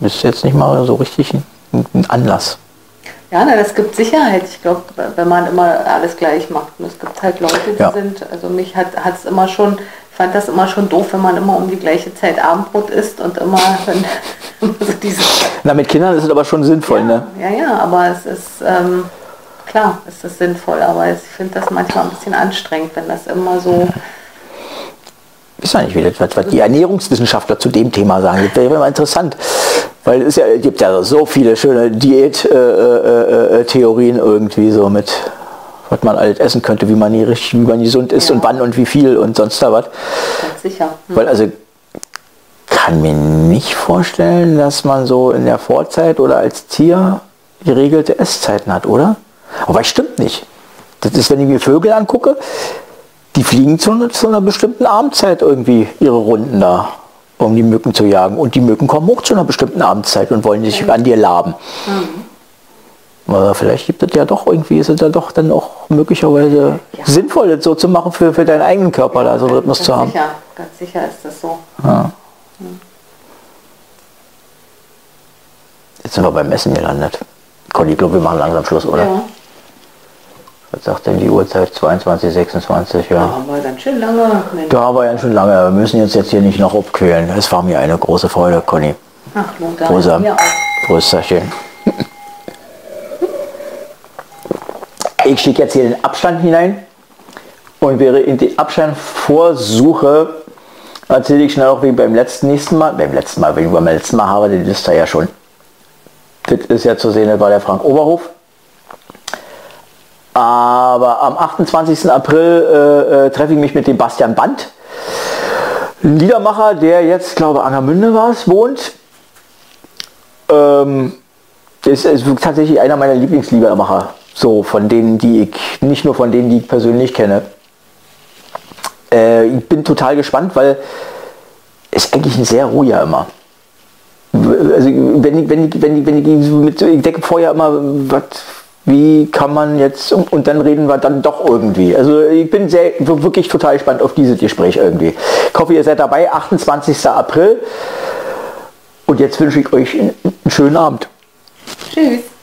ist jetzt nicht mal so richtig ein, Anlass. Ja, na, das gibt Sicherheit. Ich glaube, wenn man immer alles gleich macht. Und es gibt halt Leute, die Ja. sind, also mich hat es immer schon, ich fand das immer schon doof, wenn man immer um die gleiche Zeit Abendbrot isst und immer, wenn, so diese, Na, mit Kindern ist es aber schon sinnvoll, ne? ja, ja, aber es ist, ähm, klar, es ist sinnvoll, aber ich finde das manchmal ein bisschen anstrengend, wenn das immer so, Ich weiß nicht, wie das, was, was die Ernährungswissenschaftler zu dem Thema sagen. Das wäre mal interessant. Weil es ja, gibt ja so viele schöne Diät-Theorien äh, äh, irgendwie so mit, was man alles essen könnte, wie man nie richtig, wie man gesund isst Ja. und wann und wie viel und sonst da was. ganz sicher. Hm. Weil also kann mir nicht vorstellen, dass man so in der Vorzeit oder als Tier geregelte Esszeiten hat, oder? Aber es stimmt nicht. Das ist, wenn ich mir Vögel angucke, die fliegen zu, zu einer bestimmten Abendzeit irgendwie ihre Runden da, um die Mücken zu jagen. Und die Mücken kommen auch zu einer bestimmten Abendzeit und wollen sich an dir laben. Aber vielleicht gibt es ja doch irgendwie, ist es ja doch dann auch möglicherweise Ja. sinnvoll, das so zu machen für, für deinen eigenen Körper, da so einen Rhythmus zu haben. Sicher, ganz sicher ist das so. Ja. Jetzt sind wir beim Essen gelandet. Conny, ich glaube, wir machen langsam Schluss, oder? Ja. Was sagt denn die Uhrzeit? 22, 26, Da ja. haben wir ganz schön lange. Mensch. Da haben wir ja schon lange. Wir müssen uns jetzt hier nicht noch abquälen. Es war mir eine große Freude, Conny. Ach, Lothar, Rosa. mir auch. Ich schicke jetzt hier den Abstand hinein und wäre in die Abstandvorsuche erzähle ich schnell auch wie beim letzten nächsten Mal, beim letzten Mal, wenn ich beim letzten Mal habe, die Liste ja schon. Das ist ja zu sehen, das war der Frank Oberhof. Aber am 28. April äh, äh, treffe ich mich mit dem Bastian Band, Liedermacher, der jetzt, glaube Angermünde war es, wohnt. Ähm, ist, ist tatsächlich einer meiner Lieblingsliedermacher. So, von denen, die ich, nicht nur von denen, die ich persönlich kenne. Äh, ich bin total gespannt, weil ist eigentlich ein sehr ruhiger immer. Also wenn ich, wenn ich, wenn ich, wenn ich, mit, ich denke vorher immer, was, wie kann man jetzt, und dann reden wir dann doch irgendwie. Also ich bin sehr, wirklich total gespannt auf dieses Gespräch irgendwie. Ich hoffe, ihr seid dabei, 28. April. Und jetzt wünsche ich euch einen schönen Abend. Tschüss.